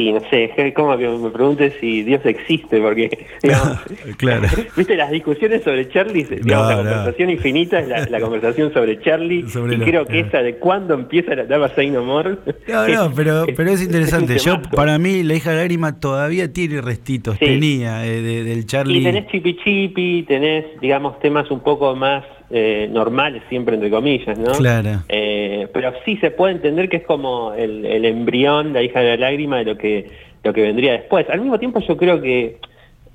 H: Y no sé, [LAUGHS] es como que me preguntes si Dios existe, porque, [LAUGHS] digamos,
A: Claro. [LAUGHS]
H: viste, las discusiones sobre Charlie, digamos, la
A: no.
H: conversación infinita es la, la conversación sobre Charlie,
A: Sobre
H: y creo que
A: ah.
H: esa de cuándo empieza la etapa Say No More.
A: No, no, pero, pero es interesante. Yo, para mí, la hija de lágrima todavía tiene restitos.
H: Sí.
A: Tenía eh, de- del Charlie.
H: Y tenés Chipi Chipi, tenés, digamos, temas un poco más eh, normales, siempre entre comillas, ¿no?
A: Claro.
H: Eh, pero sí se puede entender que es como el, el embrión, la hija de la lágrima, de lo que, lo que vendría después. Al mismo tiempo yo creo que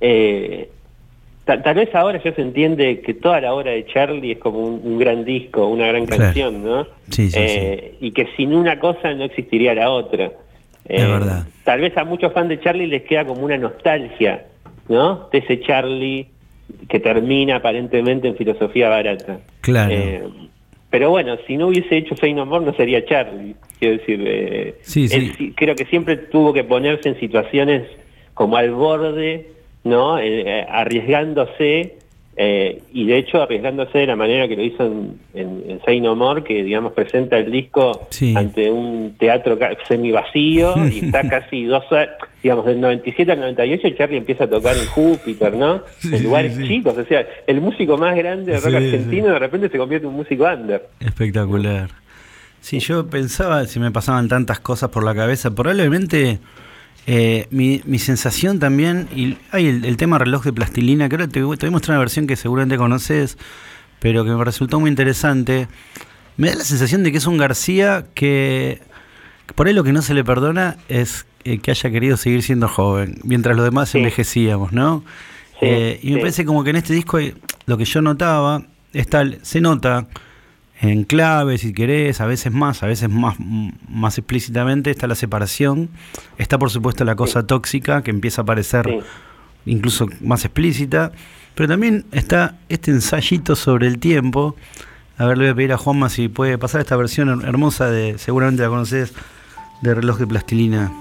H: eh, ta- tal vez ahora ya se entiende que toda la obra de Charlie es como un, un gran disco, una gran
A: Claro.
H: canción, ¿no?
A: Sí, sí,
H: Eh, Y que sin una cosa no existiría la otra.
A: Es verdad.
H: Tal vez a muchos fans de Charlie les queda como una nostalgia, ¿no? De ese Charlie que termina aparentemente en filosofía barata.
A: Claro.
H: Eh, pero bueno, si no hubiese hecho Say No More no sería Charlie. Quiero decir, eh,
A: Sí, sí.
H: él sí- creo que siempre tuvo que ponerse en situaciones como al borde, ¿no? Eh, eh, arriesgándose, eh, y de hecho arriesgándose de la manera que lo hizo en, en, en Say No More, que digamos presenta el disco
A: Sí.
H: ante un teatro ca- semivacío [LAUGHS] y está casi dos horas, digamos, del 97 al 98 Charlie empieza a tocar en Júpiter, ¿no?
A: Sí,
H: en lugares
A: sí,
H: chicos, o sea, el músico más grande de rock argentino de repente se convierte en un músico under.
A: Espectacular. Sí, yo pensaba, si me pasaban tantas cosas por la cabeza, probablemente eh, mi, mi sensación también, y hay el, el tema reloj de plastilina, que ahora te, te voy a mostrar una versión que seguramente conoces, pero que me resultó muy interesante. Me da la sensación de que es un García que, que por ahí lo que no se le perdona es eh, que haya querido seguir siendo joven, mientras los demás
H: Sí.
A: envejecíamos, ¿no?
H: Sí,
A: Eh, y me
H: sí.
A: parece como que en este disco lo que yo notaba, está, se nota en clave, si querés, a veces más, a veces más, m- más explícitamente, está la separación, está por supuesto la cosa tóxica que empieza a aparecer
H: Sí.
A: incluso más explícita, pero también está este ensayito sobre el tiempo. A ver, le voy a pedir a Juanma si puede pasar esta versión her- hermosa de, seguramente la conoces, de reloj de plastilina.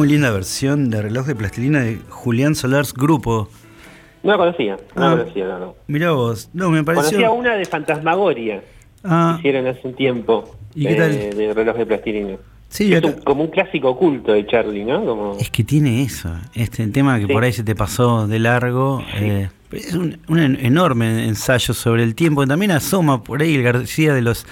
A: Muy linda versión de reloj de plastilina de Julián Solars Grupo.
H: No la conocía, no
A: Ah.
H: la conocía, no, no.
A: Mirá vos, no, me
H: Conocía
A: pareció.
H: una de Fantasmagoria,
A: Ah,
H: que hicieron hace un tiempo,
A: ¿Y qué tal?
H: de reloj de plastilina.
A: sí,
H: es
A: acá-
H: un- como un clásico oculto de Charlie, ¿no? Como,
A: es que tiene eso, este tema que
H: Sí.
A: por ahí se te pasó de largo. eh, es un, un en- enorme ensayo sobre el tiempo. También asoma por ahí el García de los.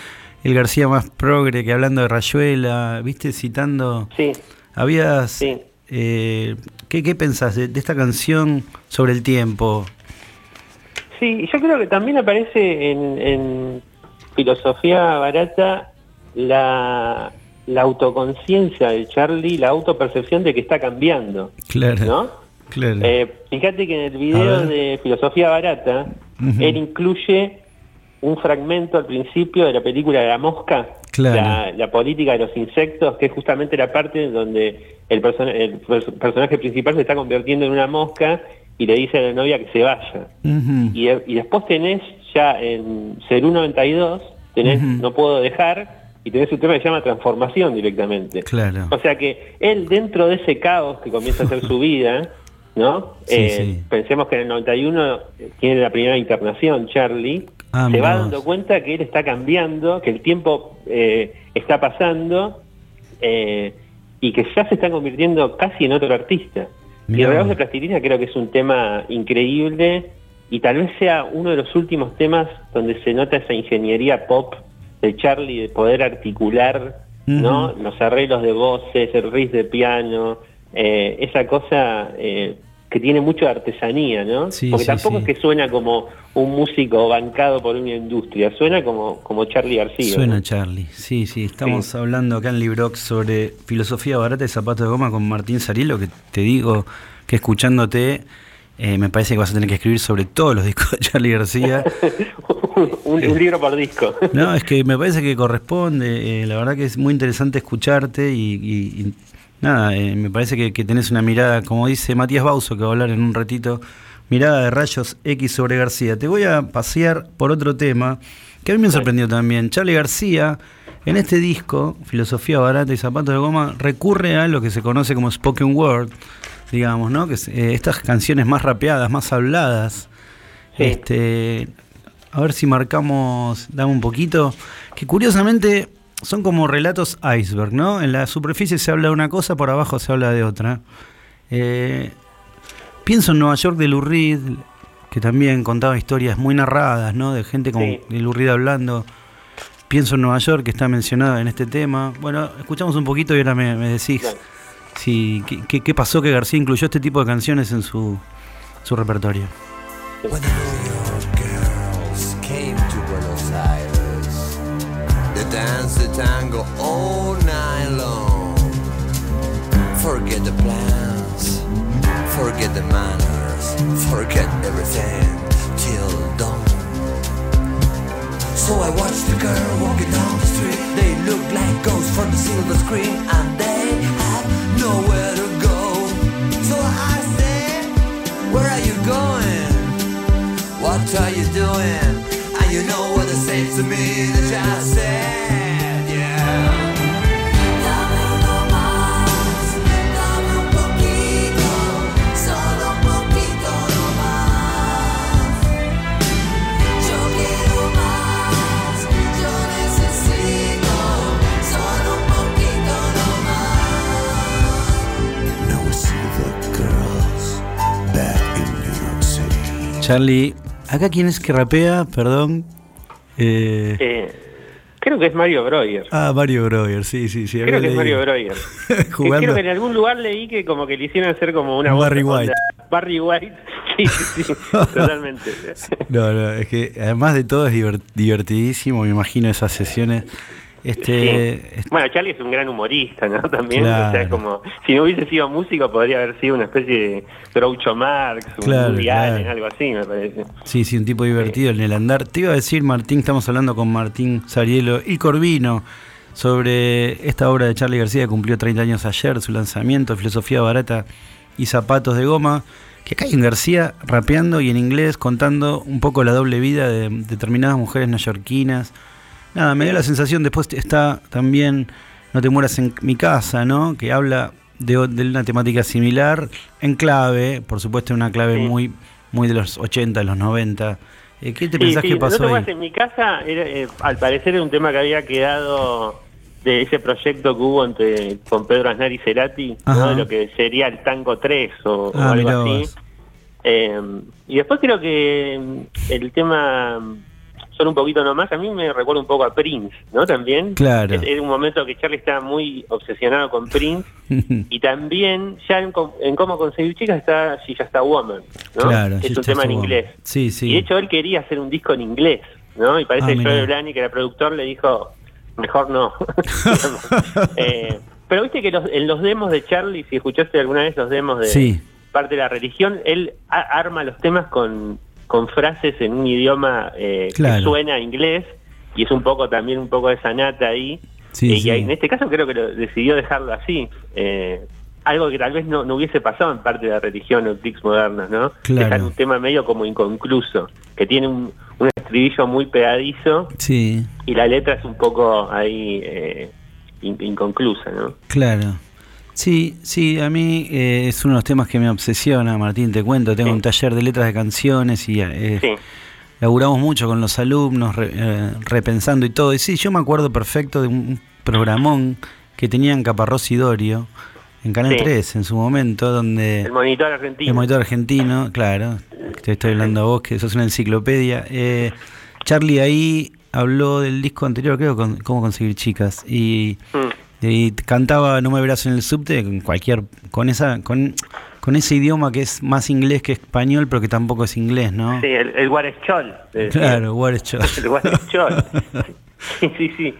A: El García más progre que hablando de Rayuela, viste, citando.
H: sí,
A: Habías.
H: Sí.
A: eh, ¿qué, ¿Qué pensás de, de esta canción sobre el tiempo?
H: Sí, yo creo que también aparece en, en filosofía barata la, la autoconciencia de Charlie, la autopercepción de que está cambiando,
A: Claro.
H: ¿no?
A: Claro.
H: Eh, fíjate que en el video de filosofía barata, él incluye un fragmento al principio de la película La Mosca,
A: Claro.
H: la, la política de los insectos, que es justamente la parte donde el, el pers- personaje principal se está convirtiendo en una mosca y le dice a la novia que se vaya. Y, y después tenés ya en Cerú 92, tenés
A: Ujú.
H: No Puedo Dejar, y tenés un tema que se llama Transformación directamente.
A: Claro.
H: O sea que él dentro de ese caos que comienza a ser su [LAUGHS] vida, ¿no?
A: Sí,
H: Eh,
A: sí.
H: Pensemos que en el 91 tiene la primera internación, Charlie,
A: Ah,
H: se va dando cuenta que él está cambiando, que el tiempo eh, está pasando eh, y que ya se está convirtiendo casi en otro artista. y
A: Mirá
H: el reloj
A: vos.
H: de plastilina creo que es un tema increíble y tal vez sea uno de los últimos temas donde se nota esa ingeniería pop de Charlie de poder articular ¿no? Los arreglos de voces, el riff de piano, eh, esa cosa eh, que tiene mucho de artesanía, ¿no?
A: Sí,
H: Porque
A: sí,
H: tampoco
A: sí.
H: es que suena como un músico bancado por una industria, suena como, como Charlie García.
A: Suena
H: ¿no?
A: Charlie, sí, sí, estamos hablando acá en Librox sobre filosofía barata y zapatos de goma con Martín Sarilo, que te digo que escuchándote eh, me parece que vas a tener que escribir sobre todos los discos de Charlie García. [LAUGHS]
H: un, un libro por disco.
A: No, es que me parece que corresponde, eh, la verdad que es muy interesante escucharte y, y- y nada, eh, me parece que, que tenés una mirada, como dice Matías Bauso, que va a hablar en un ratito, mirada de rayos X sobre García. Te voy a pasear por otro tema que a mí me sorprendió también. Charlie García, en este disco, Filosofía Barata y Zapatos de Goma, recurre a lo que se conoce como spoken word, digamos, ¿no? Que es, eh, estas canciones más rapeadas, más habladas.
H: Sí.
A: Este, a ver si marcamos, dame un poquito, que curiosamente son como relatos iceberg, ¿no? En la superficie se habla de una cosa, por abajo se habla de otra. Eh, pienso en Nueva York de Lou Reed, que también contaba historias muy narradas, ¿no? De gente como
H: Sí.
A: de Lou Reed hablando. Pienso en Nueva York, que está mencionada en este tema. Bueno, escuchamos un poquito y ahora me, me decís
H: Claro.
A: si, qué, pasó que García incluyó este tipo de canciones en su, su repertorio.
G: They danced the tango all night long. Forget the plans, forget the manners, forget everything till dawn. So I watched the girl walking down the street. They look like ghosts from the silver screen, and they have nowhere to go. So I said, Where are you going? What are you doing? And you know what they say to me that I said,
A: Charlie, acá quién es que rapea, perdón. Eh,
H: Eh, creo que es Mario Breuer.
A: ah, Mario Breuer, sí, sí, sí.
H: Creo que es Mario
A: leído. [LAUGHS]
H: Breuer. Que
A: Jugando.
H: Creo que en algún lugar leí que como que le hicieron hacer como una
A: Barry White.
H: Barry [LAUGHS] White. Sí, sí, sí, [LAUGHS] totalmente.
A: No, no, es que además de todo es divert- divertidísimo, me imagino esas sesiones. Este,
H: Sí. Bueno, Charlie es un gran humorista, ¿no? [LAUGHS] También,
A: Claro.
H: o sea, como si no hubiese sido músico podría haber sido una especie de Groucho Marx, un
A: Claro,
H: algo así, me parece.
A: Sí, sí, un tipo divertido en el andar. Te iba a decir, Martín, estamos hablando con Martín Sarielo y Corvino sobre esta obra de Charlie García que cumplió 30 años ayer, su lanzamiento, Filosofía Barata y Zapatos de Goma. Que acá hay un García rapeando y en inglés contando un poco la doble vida de determinadas mujeres neoyorquinas. Nada, me dio la sensación, después está también No te mueras en mi casa, ¿no? Que habla de, de una temática similar, en clave, por supuesto, una clave
H: Sí.
A: muy, muy de los 80, de los 90. Eh, ¿Qué te
H: Sí,
A: pensás
H: sí,
A: que
H: No
A: pasó
H: te
A: ahí?
H: en mi casa, era, eh, al parecer era un tema que había quedado de ese proyecto que hubo entre con Pedro Aznar y Cerati, ¿no? De lo que sería el Tango 3 o, o
A: Ah,
H: algo así. Eh, y después creo que el tema, solo un poquito nomás, a mí me recuerda un poco a Prince, ¿no? También.
A: Claro.
H: Es- un momento que Charlie estaba muy obsesionado con Prince [LAUGHS] y también ya en, en cómo conseguir chicas está She Just a Woman, ¿no?
A: Claro,
H: es un tema en inglés.
A: Sí, sí.
H: Y de hecho él quería hacer un disco en inglés, ¿no? Y parece
A: Ah,
H: que. Joe Blani, que era productor, le dijo, mejor no. [LAUGHS] [LAUGHS] Eh, pero viste que los- en los demos de Charlie, si escuchaste alguna vez los demos de
A: Sí.
H: parte de la religión, él a- arma los temas con, con frases en un idioma eh,
A: Claro.
H: que suena a inglés y es un poco también un poco de sanata ahí.
A: Sí,
H: Eh, y en este caso creo que lo, decidió dejarlo así. Eh, algo que tal vez no, no hubiese pasado en parte de la religión o clics modernos, ¿no?
A: Claro.
H: Dejar un tema medio como inconcluso, que tiene un, un estribillo muy pegadizo
A: Sí,
H: y la letra es un poco ahí eh, in- inconclusa, ¿no?
A: claro. Sí, sí, a mí eh, es uno de los temas que me obsesiona, Martín, te cuento. Tengo
H: Sí.
A: un taller de letras de canciones y eh,
H: Sí.
A: laburamos mucho con los alumnos, re- eh, repensando y todo. Y sí, yo me acuerdo perfecto de un programón que tenían Caparrós y Dorio en Canal
H: Sí.
A: 3 en su momento, donde...
H: El monitor argentino.
A: El monitor argentino, claro. Te estoy hablando a vos, que sos una enciclopedia. Eh, Charlie ahí habló del disco anterior, creo, con Cómo conseguir chicas. Y,
H: Mm.
A: Y cantaba No me verás en el subte con cualquier. con esa con, con ese idioma que es más inglés que español, pero que tampoco es inglés, ¿no?
H: Sí, el, el Guarechol.
A: Claro, show. [LAUGHS]
H: El Guarechol. [LAUGHS] sí, sí,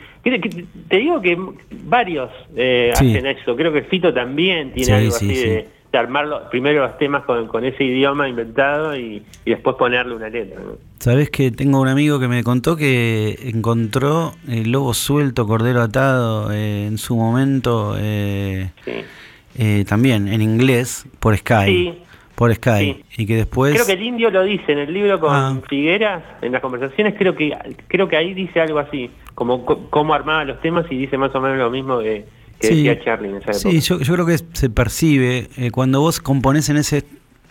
H: te digo que varios eh,
A: Sí.
H: hacen eso. Creo que Fito también tiene
A: Sí,
H: algo
A: sí,
H: así
A: sí.
H: de, de armar los- primero los temas con, con ese idioma inventado y, y después ponerle una letra. ¿no?
A: Sabés que tengo un amigo que me contó que encontró el lobo suelto, cordero atado eh, en su momento. eh,
H: Sí.
A: eh, también en inglés por Sky.
H: Sí.
A: Por Sky.
H: Sí.
A: Y que después.
H: Creo que el indio lo dice en el libro con
A: Ah.
H: Figueras, en las conversaciones, creo que creo que ahí dice algo así, como co- cómo armaba los temas y dice más o menos lo mismo que, que
A: Sí.
H: decía Charlie en esa época.
A: Sí, yo, yo creo que se percibe eh, cuando vos componés en ese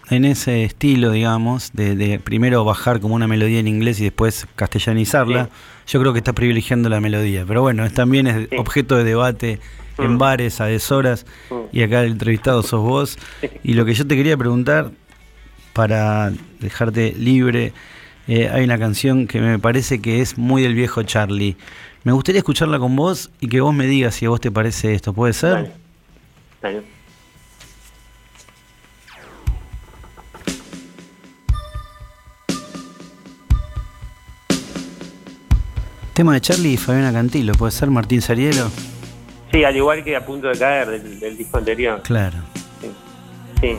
A: en ese estilo, digamos, de, de primero bajar como una melodía en inglés y después castellanizarla, yo creo que estás privilegiando la melodía. Pero bueno, es, también es
H: Sí.
A: objeto de debate en
H: Mm.
A: bares, a deshoras,
H: Mm.
A: y acá el entrevistado sos vos. Y lo que yo te quería preguntar, para dejarte libre, eh, hay una canción que me parece que es muy del viejo Charlie. Me gustaría escucharla con vos y que vos me digas si a vos te parece esto. ¿Puede ser?
H: Dale. Dale.
A: Tema de Charlie y Fabiana Cantilo, ¿puede ser Martín Sarielo?
H: Sí, al igual que a punto de caer del, del disco anterior.
A: Claro.
H: Sí. Sí.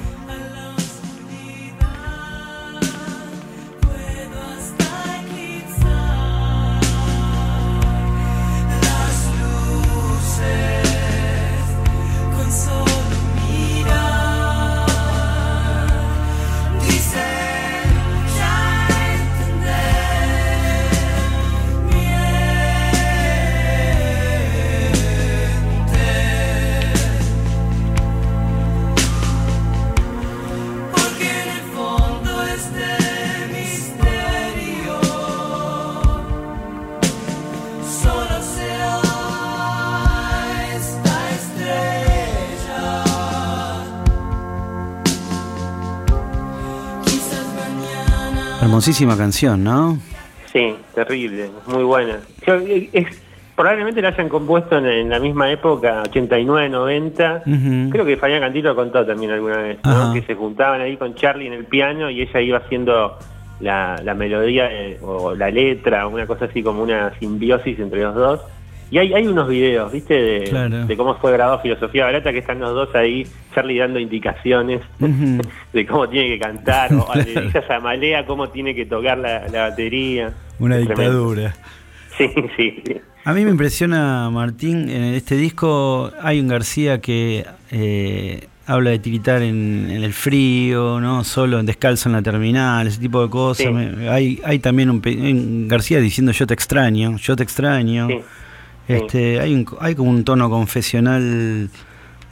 A: Hermosísima canción, ¿no?
H: Sí, terrible, muy buena. Yo, eh, es- probablemente la hayan compuesto en, en la misma época, 89, 90.
A: Ujú.
H: Creo que Fabián Cantilo contó también alguna vez, ¿no? Que se juntaban ahí con Charlie en el piano y ella iba haciendo la, la melodía eh, o la letra, una cosa así como una simbiosis entre los dos. Y hay, hay unos videos, ¿viste? De,
A: Claro.
H: de cómo fue grabado Filosofía Barata, que están los dos ahí, Charlie dando indicaciones [LAUGHS] de cómo tiene que cantar, o [LAUGHS] le dice a Zamalea cómo tiene que tocar la, la batería.
A: Una
H: Es
A: dictadura.
H: Sí, sí, sí.
A: A mí me impresiona, Martín, en este disco hay un García que eh, habla de tiritar en, en el frío, ¿no? Solo en descalzo en la terminal, ese tipo de cosas.
H: Sí.
A: Me- hay, hay también un, un García diciendo yo te extraño, yo te extraño.
H: Sí.
A: Este, hay, un, hay como un tono confesional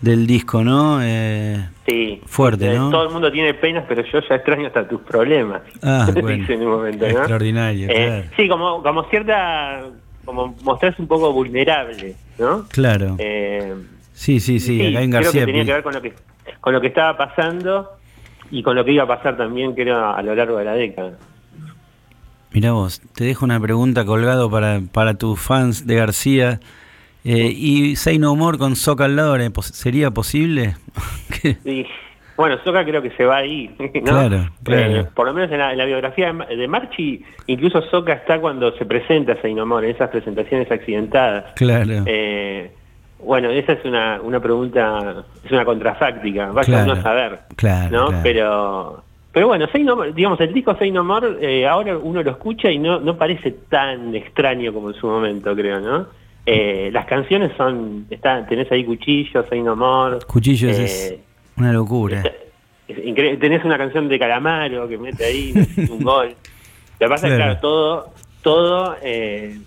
A: del disco, ¿no? Eh,
H: Sí.
A: Fuerte, ¿no?
H: Todo el mundo tiene penas, pero yo ya extraño hasta tus problemas.
A: Ah, [LAUGHS] bueno.
H: Dice en un momento, ¿no?
A: Extraordinario,
H: Eh,
A: claro.
H: Sí, como, como cierta. Como mostrarse un poco vulnerable, ¿no?
A: claro.
H: Eh,
A: sí, sí, sí, acá
H: creo que tenía que ver con lo que, con lo que estaba pasando y con lo que iba a pasar también, creo, a lo largo de la década.
A: Mirá vos, te dejo una pregunta colgado para, para tus fans de García. Eh, ¿Y Say No More con Soca al lado sería posible? [LAUGHS]
H: Y, bueno, Soca creo que se va ahí, [LAUGHS] ¿no?
A: Claro, claro.
H: Eh, por lo menos en la, en la biografía de Ma- de Marchi, incluso Soca está cuando se presenta a Seinomor, en esas presentaciones accidentadas.
A: Claro.
H: Eh, bueno, esa es una, una pregunta, es una contrafáctica, vaya
A: Claro,
H: uno a saber,
A: claro,
H: ¿no?
A: claro.
H: Pero, pero bueno, Say No More- digamos, el disco Say No More, eh, ahora uno lo escucha y no, no parece tan extraño como en su momento, creo, ¿no? Eh, las canciones son, está, tenés ahí Cuchillo, Say No More.
A: Cuchillos
H: eh,
A: es una locura.
H: es tenés una canción de Calamaro que mete ahí [LAUGHS] un gol. Lo que pasa es que,
A: Claro.
H: todo, todo eh,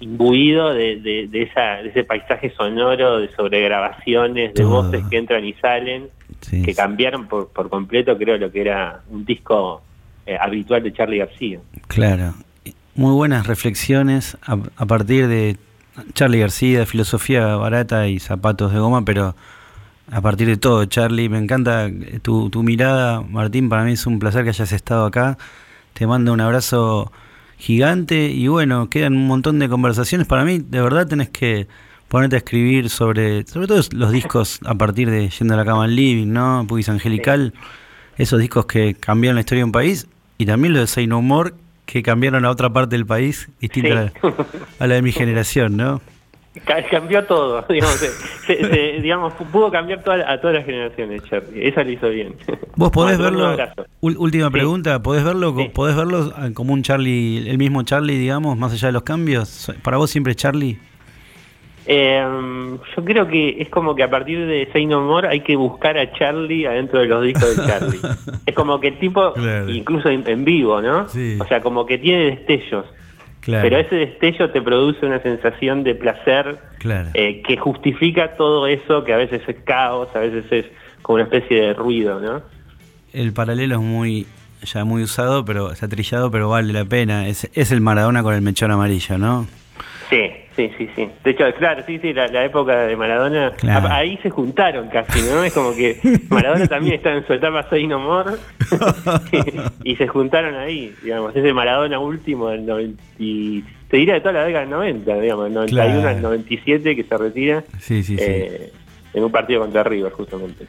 H: imbuido de, de, de esa, de ese paisaje sonoro, de sobregrabaciones, de
A: Todo.
H: voces que entran y salen,
A: Sí,
H: que cambiaron por, por completo, creo, lo que era un disco eh, habitual de Charlie García.
A: Claro. Muy buenas reflexiones a, a partir de Charlie García, filosofía barata y zapatos de goma, pero a partir de todo, Charlie, me encanta tu, tu mirada, Martín, para mí es un placer que hayas estado acá. Te mando un abrazo gigante y bueno, quedan un montón de conversaciones. Para mí, de verdad, tenés que ponerte a escribir sobre, sobre todo los discos a partir de Yendo a la cama al living, ¿no? Pugis Angelical, esos discos que cambiaron la historia de un país y también los de Say No More que cambiaron a otra parte del país distinta
H: Sí.
A: a, la, a la de mi generación, ¿no?
H: Ca- Cambió todo, [LAUGHS] digamos, se- se- se- digamos, pudo cambiar toda, a todas las generaciones, Charlie. Esa lo hizo bien.
A: Vos podés verlo, última
H: Sí.
A: pregunta, ¿podés verlo,
H: Sí.
A: podés verlo como un Charlie, el mismo Charlie, digamos, más allá de los cambios? ¿Para vos siempre Charlie?
H: Eh, yo creo que es como que a partir de Say No More hay que buscar a Charlie adentro de los discos de Charlie. [LAUGHS] es como que el tipo,
A: Claro.
H: incluso en, en vivo, ¿no?
A: Sí.
H: O sea, como que tiene destellos.
A: Claro.
H: Pero ese destello te produce una sensación de placer
A: Claro.
H: eh, que justifica todo eso que a veces es caos, a veces es como una especie de ruido, ¿no?
A: El paralelo es muy ya muy usado, pero está trillado, pero vale la pena. Es, es el Maradona con el mechón amarillo, ¿no?
H: Sí, sí, sí, sí. De hecho, claro, sí, sí, la, la época de Maradona,
A: Claro.
H: a- ahí se juntaron casi, ¿no? Es como que Maradona también está en su etapa Say No More [LAUGHS] y, se juntaron ahí, digamos, ese Maradona último del 90, y- te diría de toda la década del 90, digamos, del 91
A: Claro.
H: al 97 que se retira
A: Sí, sí, sí.
H: eh, en un partido contra River, justamente.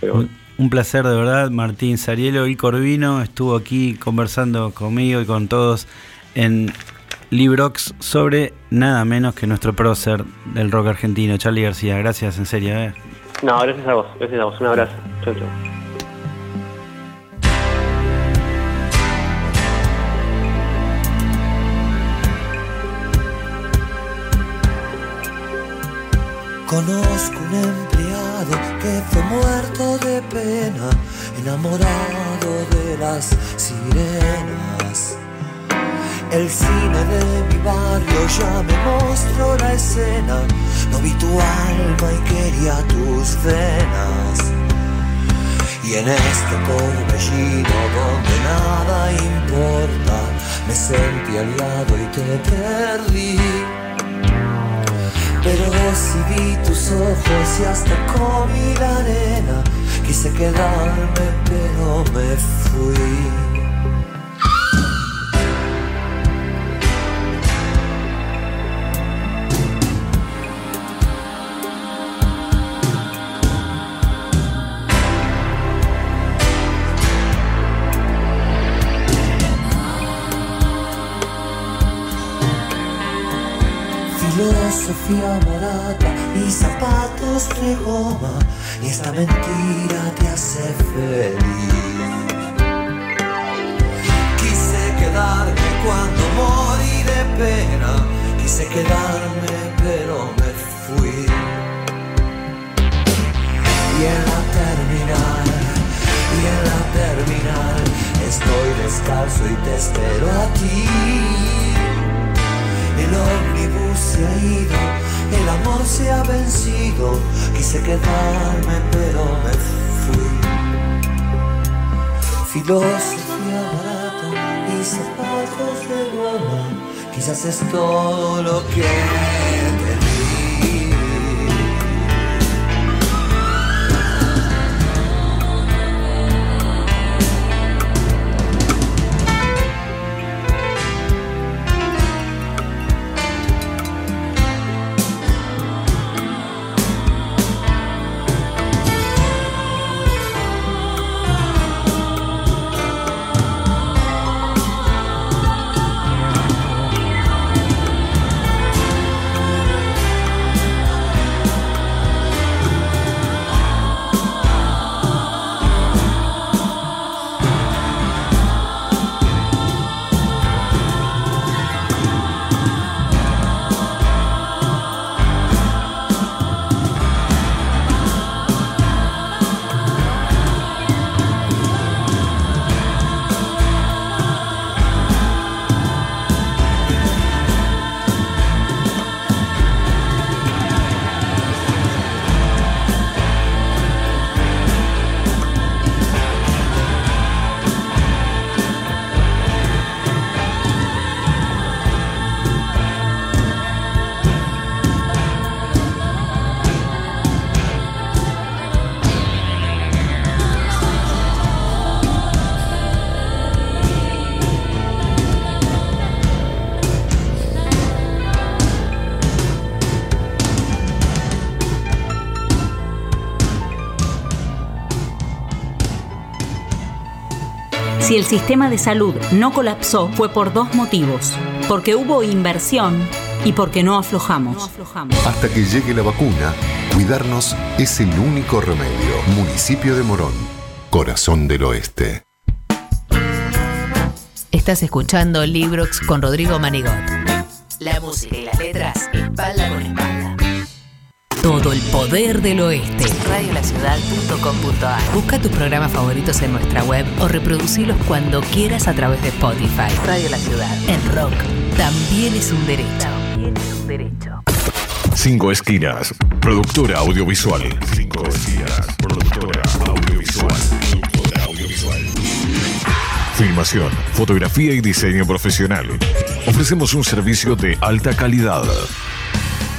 H: Pero bueno.
A: Un, un placer de verdad, Martín Sarielo y Corvino estuvo aquí conversando conmigo y con todos en Librox sobre nada menos que nuestro prócer del rock argentino, Charlie García. Gracias, en serio. ¿eh?
H: No, gracias a vos, gracias a vos, un abrazo. Chau, chau.
G: Conozco un empleado que fue muerto de pena, enamorado de las sirenas. El cine de mi barrio ya me mostró la escena, no vi tu alma y quería tus venas. Y en este torbellino donde nada importa, me sentí aliado y te perdí. Pero vi tus ojos y hasta comí la arena, quise quedarme pero me fui. Filosofía barata y zapatos de goma y esta mentira te hace feliz. Quise quedarme cuando morí de pena, quise quedarme pero me fui. Y en la terminal, y en la terminal, estoy descalzo y te espero a ti. El ómnibus se ha ido, el amor se ha vencido. Quise quedarme, pero me fui. Filosofía barata y zapatos de goma, quizás es todo lo que
I: Si el sistema de salud no colapsó fue por dos motivos. Porque hubo inversión y porque no aflojamos.
J: Hasta que llegue la vacuna, cuidarnos es el único remedio. Municipio de Morón, corazón del oeste.
F: Estás escuchando Librox con Rodrigo Manigot. La música y las letras, espalda con espalda. Todo el poder del oeste. Radiolaciudad.com.ar Busca tus programas favoritos en nuestra web o reproducirlos cuando quieras a través de Spotify. Radio La Ciudad. El rock también es un derecho. También es un derecho.
K: Cinco Esquinas, productora audiovisual. Cinco Esquinas, productora audiovisual. Productora audiovisual. Filmación, fotografía y diseño profesional. Ofrecemos un servicio de alta calidad.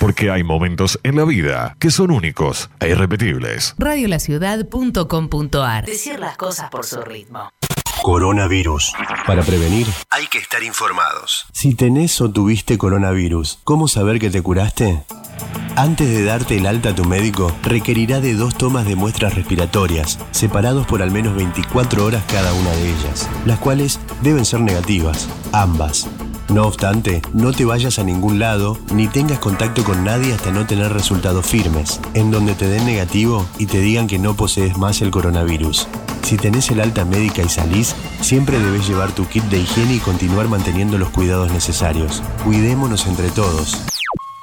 K: Porque hay momentos en la vida que son únicos e irrepetibles.
F: Radiolaciudad.com.ar Decir las cosas por su ritmo.
L: Coronavirus. Para prevenir,
M: Hay que estar informados.
L: si tenés o tuviste coronavirus, ¿cómo saber que te curaste? Antes de darte el alta a tu médico, requerirá de dos tomas de muestras respiratorias, separados por al menos 24 horas cada una de ellas, las cuales deben ser negativas, ambas. No obstante, no te vayas a ningún lado ni tengas contacto con nadie hasta no tener resultados firmes, en donde te den negativo y te digan que no posees más el coronavirus. Si tenés el alta médica y salís, siempre debes llevar tu kit de higiene y continuar manteniendo los cuidados necesarios. Cuidémonos entre todos,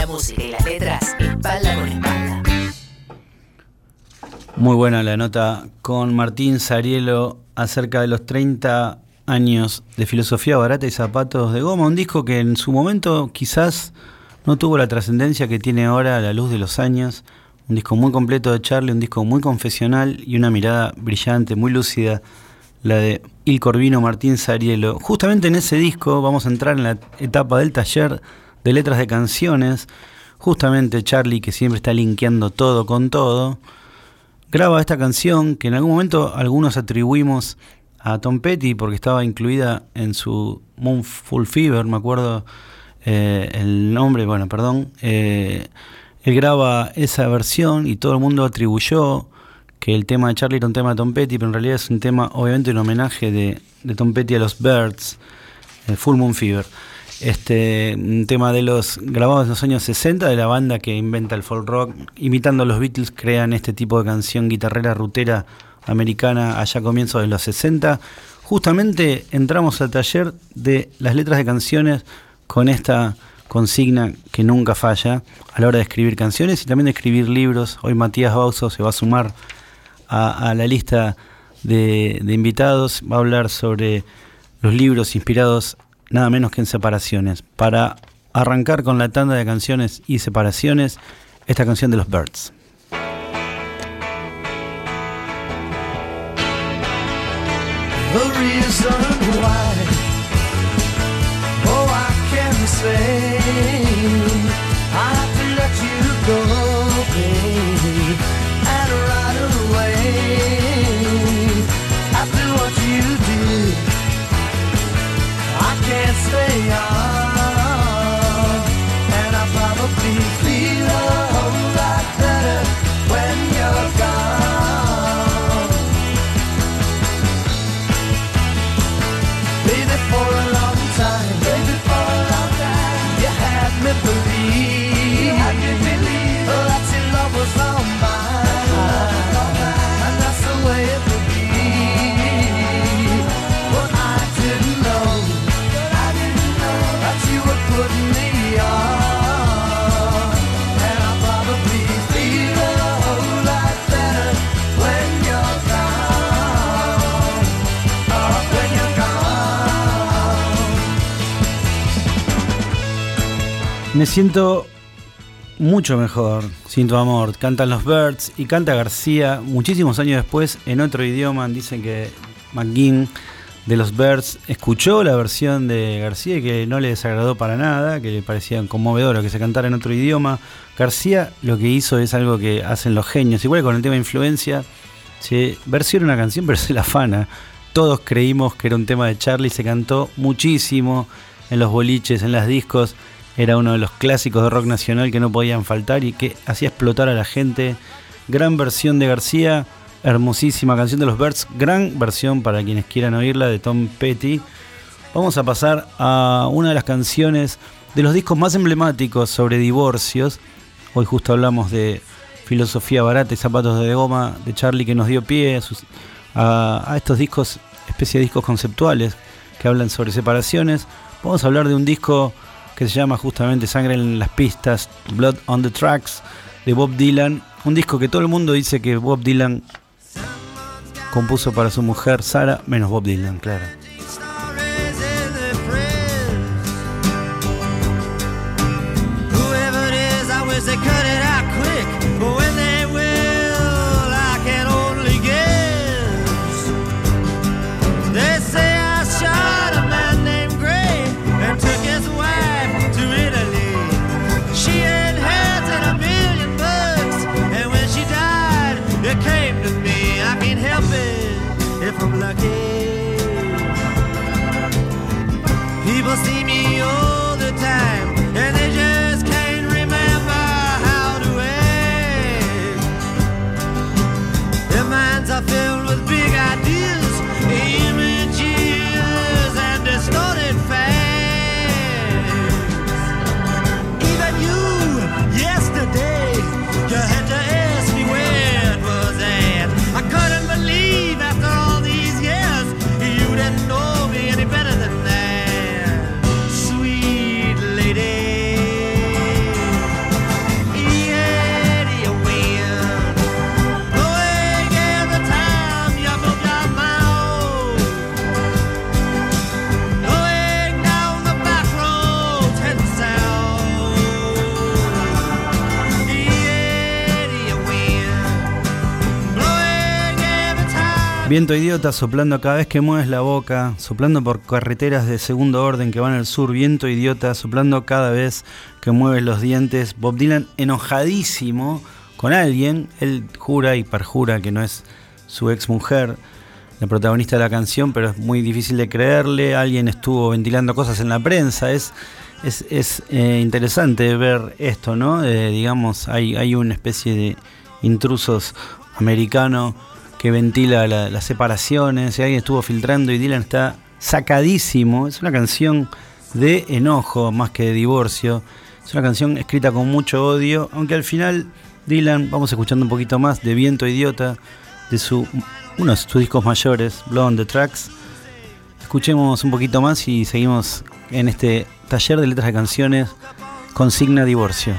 F: La música y las letras espalda con espalda.
A: Muy buena la nota con Martín Sarielo acerca de los 30 años de filosofía barata y zapatos de goma. Un disco que en su momento quizás no tuvo la trascendencia que tiene ahora a la luz de los años. Un disco muy completo de Charlie, un disco muy confesional y una mirada brillante, muy lúcida, la de Il Corvino Martín Sarielo. Justamente en ese disco vamos a entrar en la etapa del taller de letras de canciones. Justamente Charlie, que siempre está linkeando todo con todo, graba esta canción que en algún momento algunos atribuimos a Tom Petty porque estaba incluida en su Moonful Fever, me acuerdo eh, el nombre, bueno, perdón. Eh, él graba esa versión y todo el mundo atribuyó que el tema de Charlie era un tema de Tom Petty, pero en realidad es un tema, obviamente, un homenaje de, de Tom Petty a los Birds, eh, Full Moon Fever. Este, tema de los grabados en los años 60 de la banda que inventa el folk rock, imitando a los Beatles, crean este tipo de canción guitarrera rutera americana allá comienzos de los 60. Justamente entramos al taller de las letras de canciones con esta consigna que nunca falla a la hora de escribir canciones y también de escribir libros. Hoy Matías Bauso se va a sumar a, a la lista de, de invitados, va a hablar sobre los libros inspirados nada menos que en separaciones. Para arrancar con la tanda de canciones y separaciones, esta canción de los Birds. Siento mucho mejor, siento amor. Cantan los Birds y canta García muchísimos años después en otro idioma. Dicen que McGinn de los Birds escuchó la versión de García y que no le desagradó para nada, que le parecía conmovedora que se cantara en otro idioma. García lo que hizo es algo que hacen los genios, igual con el tema de influencia, se versiona una canción pero se la afana. Todos creímos que era un tema de Charlie, se cantó muchísimo en los boliches, en las discos. Era uno de los clásicos de rock nacional que no podían faltar y que hacía explotar a la gente. Gran versión de García, hermosísima canción de los Birds, gran versión para quienes quieran oírla de Tom Petty. Vamos a pasar a una de las canciones de los discos más emblemáticos sobre divorcios. Hoy justo hablamos de Filosofía Barata y Zapatos de Goma de Charlie que nos dio pie a, a estos discos, especie de discos conceptuales que hablan sobre separaciones. Vamos a hablar de un disco que se llama justamente Sangre en las pistas, Blood on the Tracks, de Bob Dylan. Un disco que todo el mundo dice que Bob Dylan compuso para su mujer Sara, menos Bob Dylan, claro. Viento idiota soplando cada vez que mueves la boca, soplando por carreteras de segundo orden que van al sur. Viento idiota soplando cada vez que mueves los dientes. Bob Dylan enojadísimo con alguien. Él jura y perjura que no es su ex mujer, la protagonista de la canción, pero es muy difícil de creerle. Alguien estuvo ventilando cosas en la prensa. Es, es, es eh, interesante ver esto, ¿no? Eh, digamos, hay, hay una especie de intrusos americano que ventila la- las separaciones, y alguien estuvo filtrando y Dylan está sacadísimo. Es una canción de enojo más que de divorcio. Es una canción escrita con mucho odio, aunque al final Dylan, vamos escuchando un poquito más de Viento Idiota, de su, uno de sus discos mayores, Blow on the Tracks. Escuchemos un poquito más y seguimos en este taller de letras de canciones, consigna divorcio.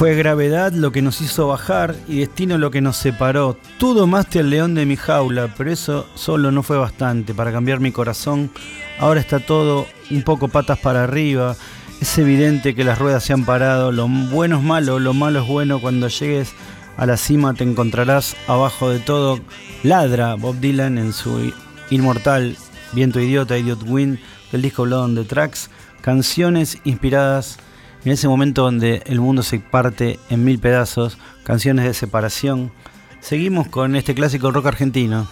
A: Fue gravedad lo que nos hizo bajar y destino lo que nos separó. Tú domaste al león de mi jaula, pero eso solo no fue bastante para cambiar mi corazón. Ahora está todo un poco patas para arriba. Es evidente que las ruedas se han parado. Lo bueno es malo, lo malo es bueno. Cuando llegues a la cima te encontrarás abajo de todo. Ladra Bob Dylan en su inmortal Viento Idiota, Idiot Wind del disco Blood on the Tracks. Canciones inspiradas en ese momento donde el mundo se parte en mil pedazos, canciones de separación. Seguimos con este clásico rock argentino.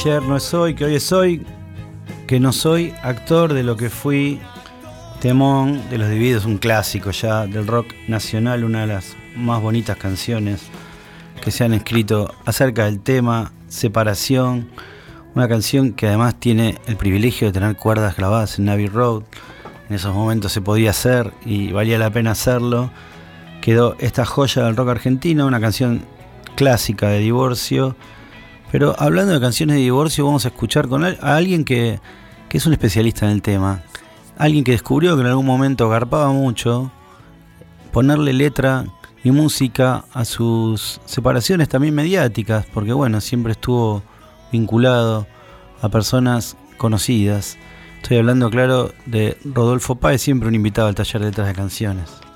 N: Ayer no es hoy, que hoy es
A: hoy, que no soy actor de lo que fui. Temón de los Divididos, un clásico ya del rock nacional, una de las más bonitas canciones que se han escrito acerca del tema separación. Una canción que además tiene el privilegio de tener cuerdas grabadas en Navy Road. En esos momentos se podía hacer y valía la pena hacerlo. Quedó esta joya del rock argentino, una canción clásica de divorcio. Pero hablando de canciones de divorcio, vamos a escuchar con a alguien que, que es un especialista en el tema. Alguien que descubrió que en algún momento garpaba mucho ponerle letra y música a sus separaciones también mediáticas, porque bueno, siempre estuvo vinculado a personas conocidas. Estoy hablando, claro, de Rodolfo Páez, siempre un invitado al taller de letras de canciones.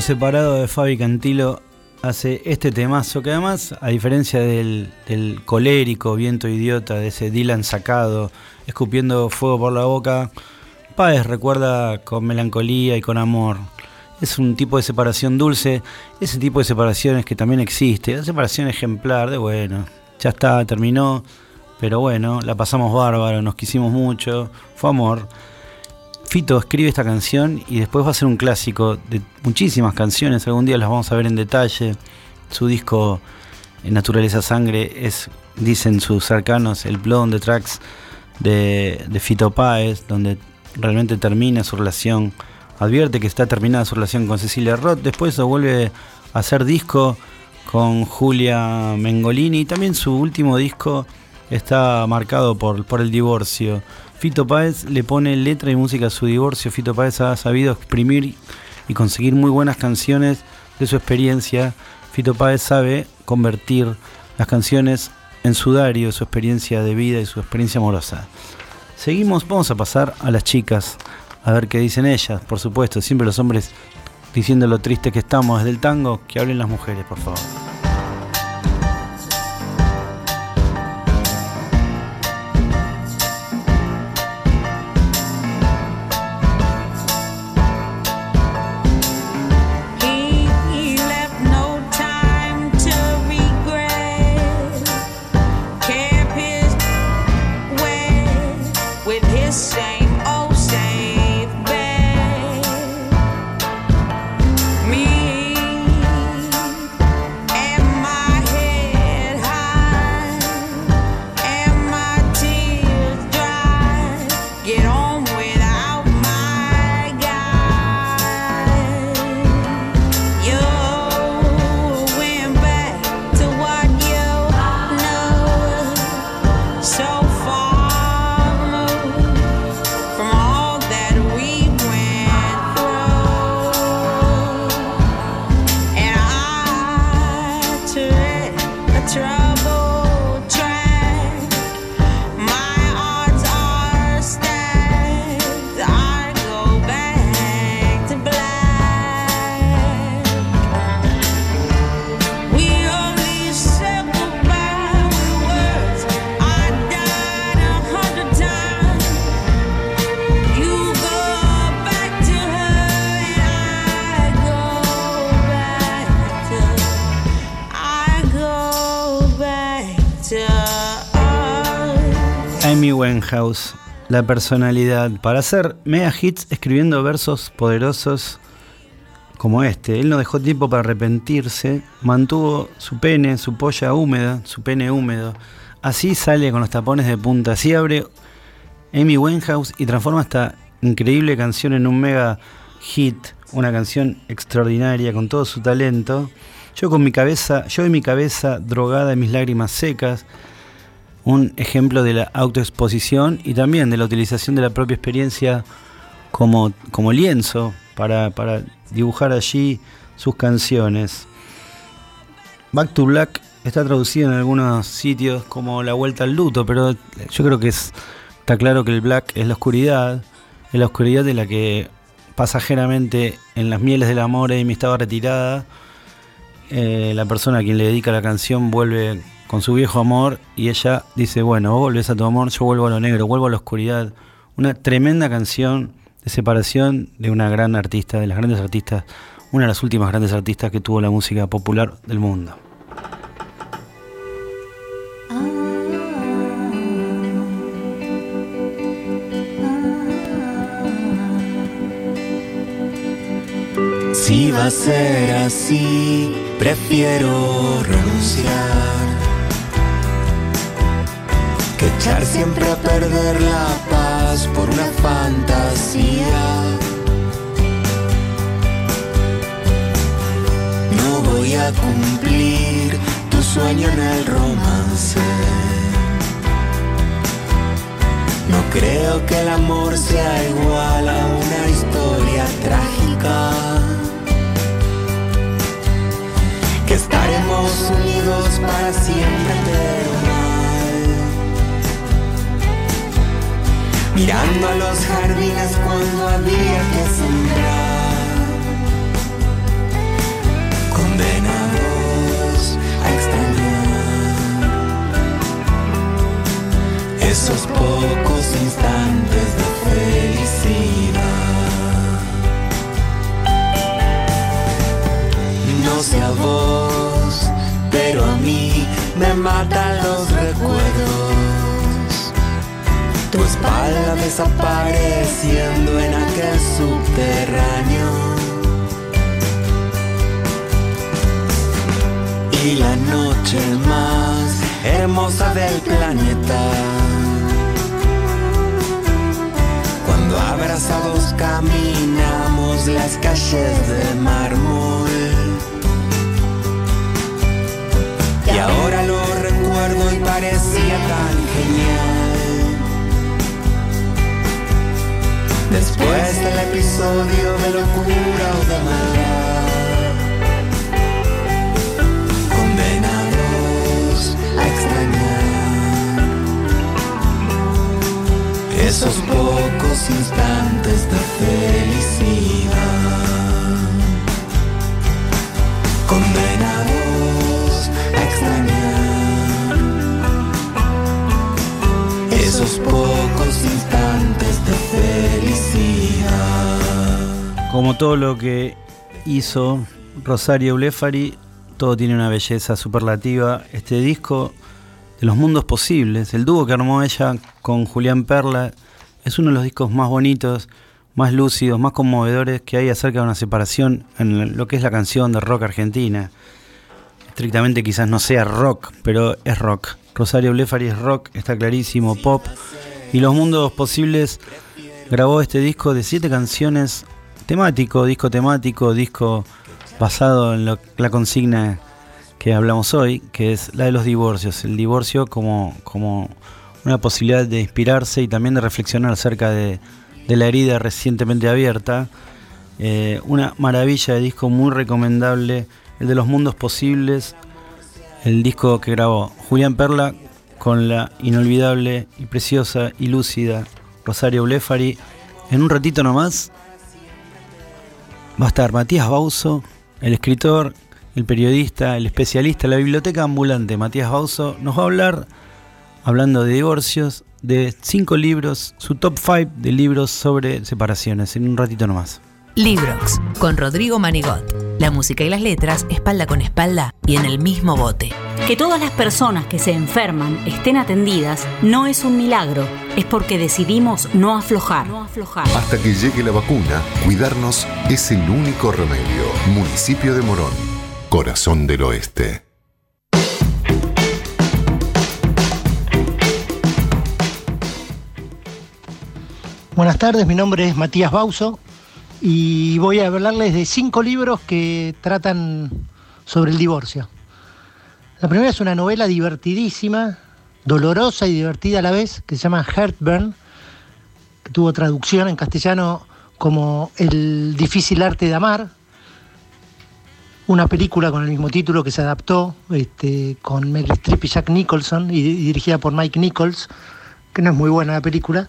A: Separado de Fabi Cantilo hace este temazo que además, a diferencia del, del colérico viento idiota de ese Dylan sacado, escupiendo fuego por la boca, Páez recuerda con melancolía y con amor. Es un tipo de separación dulce, ese tipo de separaciones que también existe, la separación ejemplar de bueno, ya está, terminó, pero bueno, la pasamos bárbaro, nos quisimos mucho, fue amor. Fito escribe esta canción y después va a ser un clásico de muchísimas canciones. Algún día las vamos a ver en detalle. Su disco en Naturaleza Sangre es, dicen sus cercanos, el plot on the tracks de, de Fito Páez, donde realmente termina su relación. Advierte que está terminada su relación con Cecilia Roth. Después lo vuelve a hacer disco con Julia Mengolini. También su último disco está marcado por, por el divorcio. Fito Páez le pone letra y música a su divorcio. Fito Páez ha sabido exprimir y conseguir muy buenas canciones de su experiencia. Fito Páez sabe convertir las canciones en sudario, su experiencia de vida y su experiencia amorosa. Seguimos, vamos a pasar a las chicas, a ver qué dicen ellas. Por supuesto, siempre los hombres diciendo lo triste que estamos desde el tango, que hablen las mujeres, por favor. La personalidad para hacer mega hits escribiendo versos poderosos como este. Él no dejó tiempo para arrepentirse, mantuvo su pene, su polla húmeda, su pene húmedo. Así sale con los tapones de punta, así abre Amy Winehouse y transforma esta increíble canción en un mega hit, una canción extraordinaria con todo su talento. Yo con mi cabeza, yo y mi cabeza drogada y mis lágrimas secas, un ejemplo de la autoexposición y también de la utilización de la propia experiencia como, como lienzo para, para dibujar allí sus canciones. Back to Black está traducido en algunos sitios como La Vuelta al Luto, pero yo creo que es, está claro que el black es la oscuridad, es la oscuridad de la que pasajeramente en las mieles del amor Amy estaba retirada. Eh, la persona a quien le dedica la canción vuelve con su viejo amor y ella dice, bueno, vos volvés a tu amor, yo vuelvo a lo negro, vuelvo a la oscuridad. Una tremenda canción de separación de una gran artista, de las grandes artistas, una de las últimas grandes artistas que tuvo la música popular del mundo.
O: Si va a ser así, prefiero renunciar. Que echar siempre a perder la paz por una fantasía. No voy a cumplir tu sueño en el romance. No creo que el amor sea igual a una historia Mirando a los jardines cuando había que sembrar. Desapareciendo en aquel subterráneo. Y la noche más hermosa del planeta. Cuando abrazados caminamos las calles de mármol. Y ahora lo recuerdo y parecía tan genial. Después del episodio de locura o de maldad. Condenados a extrañar esos pocos instantes de felicidad. Condenados a extrañar esos pocos de felicidad.
A: Como todo lo que hizo Rosario Blefari, todo tiene una belleza superlativa. Este disco de los mundos posibles, el dúo que armó ella con Julián Perla, es uno de los discos más bonitos, más lúcidos, más conmovedores que hay acerca de una separación en lo que es la canción de rock argentina. Estrictamente quizás no sea rock, pero es rock. Rosario Blefari es rock, está clarísimo, pop. Y Los Mundos Posibles grabó este disco de siete canciones temático, disco temático, disco basado en la consigna que hablamos hoy, que es la de los divorcios. El divorcio como, como una posibilidad de inspirarse y también de reflexionar acerca de, de la herida recientemente abierta. Eh, una maravilla de disco muy recomendable, el de los mundos posibles, el disco que grabó Julián Perla con la inolvidable y preciosa y lúcida Rosario Blefari. En un ratito nomás va a estar Matías Bauso, el escritor, el periodista, el especialista, la biblioteca ambulante Matías Bauso, nos va a hablar, hablando de divorcios, de cinco libros, su top 5 de libros sobre separaciones, en un ratito nomás.
F: Librox, con Rodrigo Manigot. La música y las letras, espalda con espalda y en el mismo bote.
I: Que todas las personas que se enferman estén atendidas no es un milagro, es porque decidimos no aflojar. No aflojar.
J: Hasta que llegue la vacuna, cuidarnos es el único remedio. Municipio de Morón, corazón del oeste.
P: Buenas tardes, mi nombre es Matías Bauso y voy a hablarles de cinco libros que tratan sobre el divorcio. La primera es una novela divertidísima, dolorosa y divertida a la vez, que se llama Heartburn, que tuvo traducción en castellano como El difícil arte de amar. una película con el mismo título que se adaptó este, con Meryl Streep y Jack Nicholson y, dirigida por Mike Nichols, que no es muy buena la película,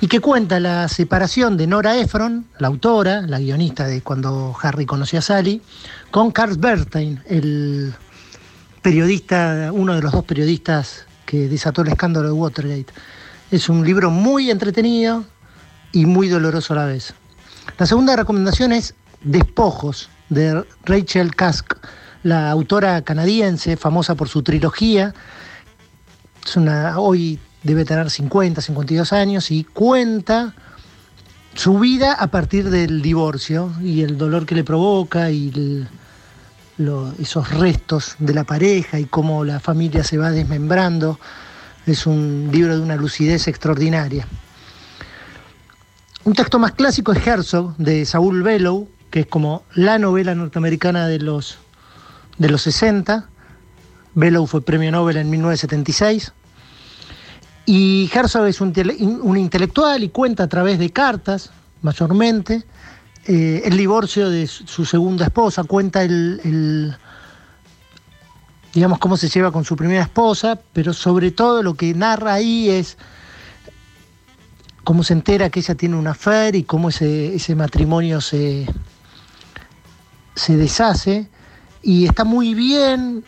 P: y que cuenta la separación de Nora Ephron, la autora, la guionista de Cuando Harry conoció a Sally, con Carl Bernstein, el periodista, uno de los dos periodistas que desató el escándalo de Watergate. Es un libro muy entretenido y muy doloroso a la vez. La segunda recomendación es Despojos, de Rachel Kask, la autora canadiense, famosa por su trilogía. Es una, hoy debe tener 50, 52 años y cuenta su vida a partir del divorcio y el dolor que le provoca y el- esos restos de la pareja y cómo la familia se va desmembrando. Es un libro de una lucidez extraordinaria. Un texto más clásico es Herzog, de Saul Bellow, que es como la novela norteamericana de los, de los 60. Bellow fue premio Nobel en 1976. Y Herzog es un, tele- un intelectual y cuenta a través de cartas, mayormente, eh, el divorcio de su segunda esposa, cuenta el, el- digamos, cómo se lleva con su primera esposa, pero sobre todo lo que narra ahí es cómo se entera que ella tiene una affair y cómo ese, ese matrimonio se, se deshace. Y está muy bien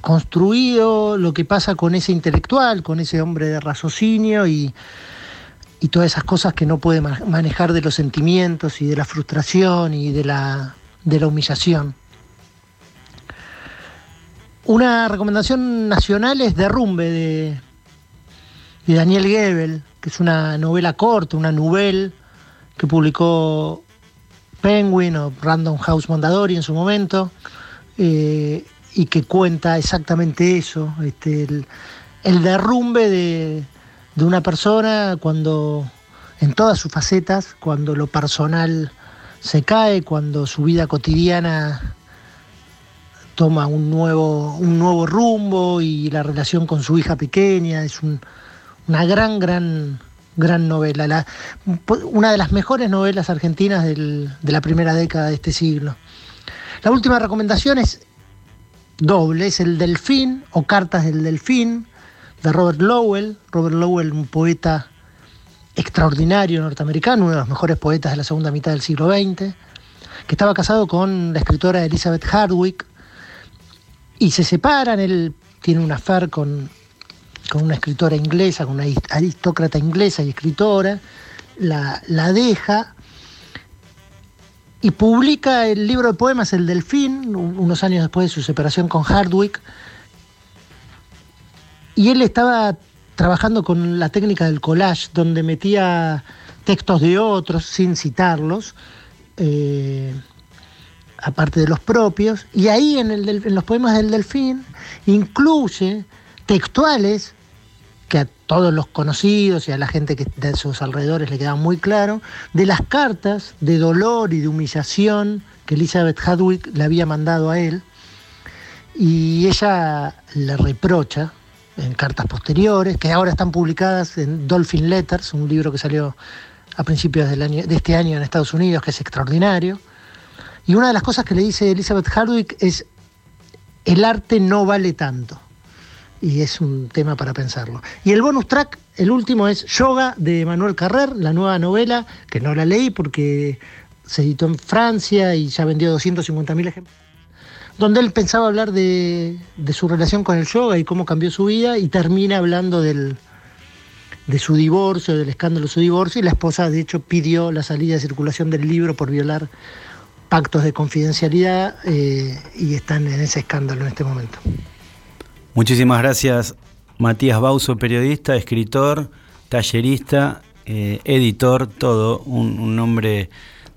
P: construido lo que pasa con ese intelectual, con ese hombre de raciocinio y, todas esas cosas que no puede ma- manejar de los sentimientos y de la frustración y de la, humillación. Una recomendación nacional es Derrumbe de, Daniel Gebel, que es una novela corta, una novela que publicó Penguin o Random House Mondadori en su momento, eh, y que cuenta exactamente eso, este, el, derrumbe de, de una persona cuando, en todas sus facetas, cuando lo personal se cae, cuando su vida cotidiana toma un nuevo, un nuevo rumbo y la relación con su hija pequeña es un- una gran, gran, gran novela. La- una de las mejores novelas argentinas del- de la primera década de este siglo. La última recomendación es doble, es El Delfín o Cartas del Delfín de Robert Lowell. Robert Lowell, un poeta extraordinario norteamericano, uno de los mejores poetas de la segunda mitad del siglo XX, que estaba casado con la escritora Elizabeth Hardwick y se separan, él tiene un affair con, con una escritora inglesa, con una arist- aristócrata inglesa y escritora, la, la deja y publica el libro de poemas El Delfín, un- unos años después de su separación con Hardwick, y él estaba trabajando con la técnica del collage, donde metía textos de otros sin citarlos, eh, aparte de los propios, y ahí en, el en los poemas del delfín incluye textuales todos los conocidos y a la gente que de sus alrededores le quedaban muy claro, de las cartas de dolor y de humillación que Elizabeth Hadwick le había mandado a él, y ella le reprocha en cartas posteriores, que ahora están publicadas en Dolphin Letters, un libro que salió a principios de este año en Estados Unidos, que es extraordinario. Y una de las cosas que le dice Elizabeth Hardwick es, el arte no vale tanto. Y es un tema para pensarlo. Y el bonus track, el último es Yoga de Manuel Carrer, la nueva novela, que no la leí porque se editó en Francia y ya vendió 250.000 ejemplares donde él pensaba hablar de, su relación con el yoga y cómo cambió su vida y termina hablando del, de su divorcio, del escándalo de su divorcio y la esposa de hecho pidió la salida de circulación del libro por violar pactos de confidencialidad eh, y están en ese escándalo en este momento.
A: Muchísimas gracias, Matías Bauso, periodista, escritor, tallerista, eh, editor, todo, un, un hombre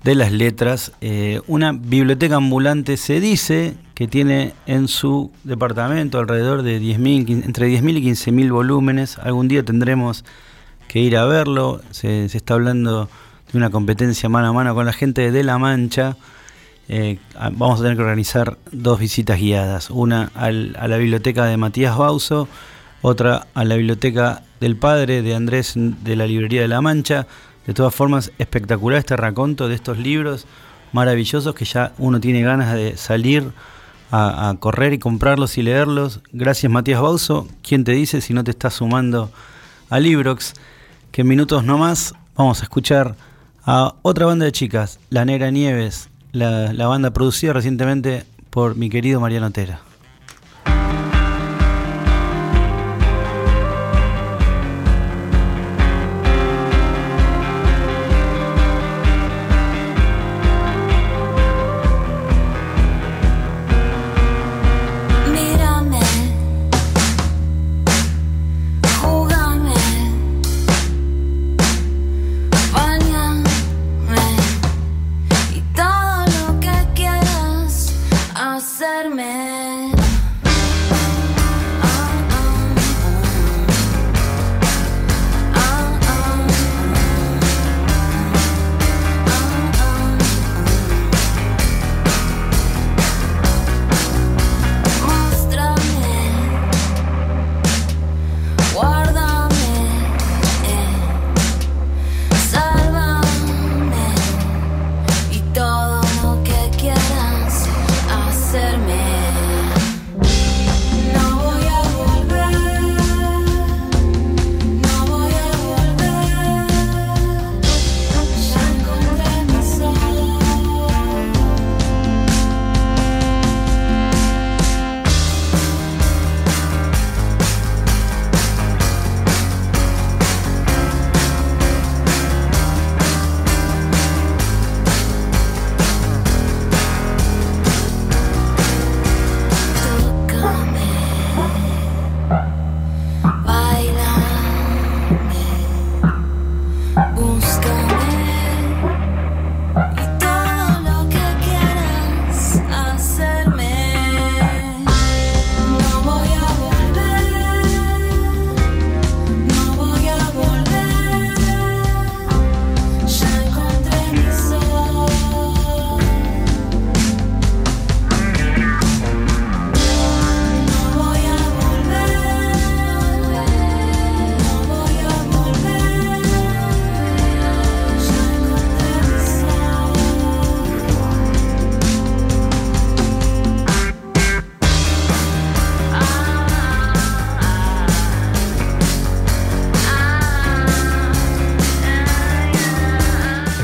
A: de las letras. Eh, una biblioteca ambulante se dice que tiene en su departamento alrededor de 10.000, quin- entre 10.000 y 15.000 volúmenes. Algún día tendremos que ir a verlo. Se, se está hablando de una competencia mano a mano con la gente de La Mancha. Eh, a- vamos a tener que organizar dos visitas guiadas, una a la biblioteca de Matías Bauso, otra a la biblioteca del padre de Andrés de la librería de La Mancha. De todas formas, espectacular este raconto de estos libros, maravillosos que ya uno tiene ganas de salir a, correr y comprarlos y leerlos. Gracias Matías Bauso. ¿Quién te dice si no te estás sumando a Librox? Que en minutos nomás vamos a escuchar a otra banda de chicas, La Negra Nieves, la, la banda producida recientemente por mi querido Mariano Tera.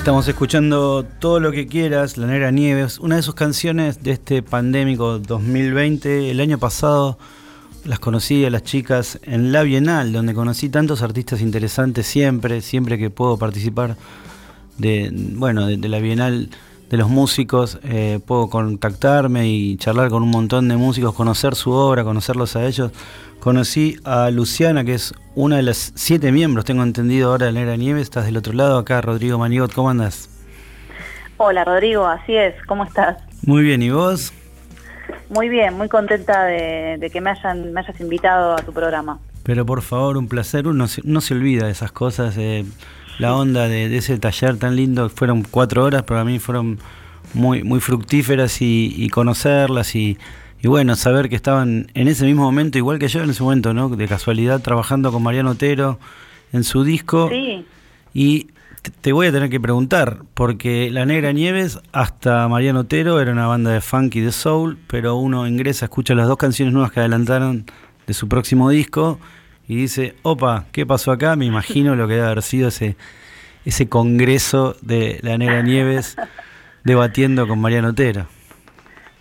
A: Estamos escuchando Todo lo que quieras, La Negra Nieves, una de sus canciones de este pandémico 2020. El año pasado las conocí a las chicas en la Bienal, donde conocí tantos artistas interesantes siempre, siempre que puedo participar de, bueno, de, la Bienal de los músicos, eh, puedo contactarme y charlar con un montón de músicos, conocer su obra, conocerlos a ellos. Conocí a Luciana, que es una de las siete miembros, tengo entendido ahora de Negra Nieves, estás del otro lado, acá Rodrigo Manigot, ¿cómo andas?
Q: Hola Rodrigo, así es, ¿cómo estás?
A: Muy bien, ¿y vos?
Q: Muy bien, muy contenta de, de que me, hayan, me hayas invitado a tu programa.
A: Pero por favor, un placer, uno se- no se olvida de esas cosas, eh, la onda de, de ese taller tan lindo, fueron cuatro horas, pero a mí fueron muy, muy fructíferas y, y conocerlas y, y bueno, saber que estaban en ese mismo momento, igual que yo en ese momento, ¿no? De casualidad, trabajando con Mariano Otero en su disco.
Q: Sí,
A: Y te- voy a tener que preguntar, porque La Negra Nieves hasta Mariano Otero era una banda de funk y de soul, pero uno ingresa, escucha las dos canciones nuevas que adelantaron de su próximo disco y dice, opa, ¿qué pasó acá? Me imagino lo que debe haber sido ese, ese congreso de La Negra Nieves [LAUGHS] debatiendo con Mariano Otero.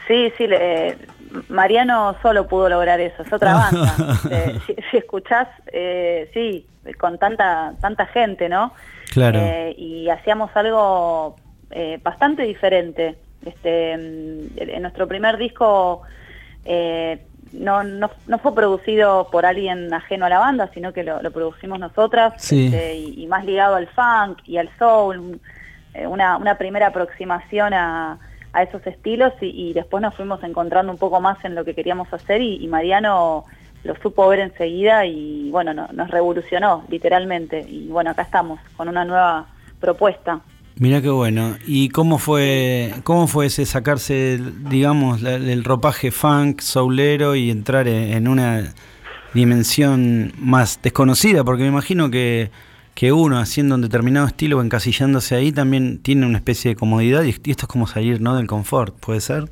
Q: sí, sí, le- Mariano solo pudo lograr eso, es otra banda. [LAUGHS] Eh, si, si escuchás, eh, sí, con tanta, tanta gente, ¿no?
A: Claro.
Q: Eh, y hacíamos algo eh, bastante diferente. Este, mm, en nuestro primer disco no, no, no fue producido por alguien ajeno a la banda, sino que lo, lo producimos nosotras,
A: Sí.
Q: este, y, y más ligado al funk y al soul, una, una primera aproximación a, a esos estilos y, después nos fuimos encontrando un poco más en lo que queríamos hacer y, Mariano lo supo ver enseguida y bueno, no- nos revolucionó literalmente y bueno, acá estamos con una nueva propuesta.
A: Mirá qué bueno. ¿Y cómo fue, cómo fue ese sacarse, digamos, la- el ropaje funk, soulero y entrar en, en una dimensión más desconocida? Porque me imagino que que uno haciendo un determinado estilo o encasillándose ahí también tiene una especie de comodidad y esto es como salir ¿no? del confort, ¿puede ser?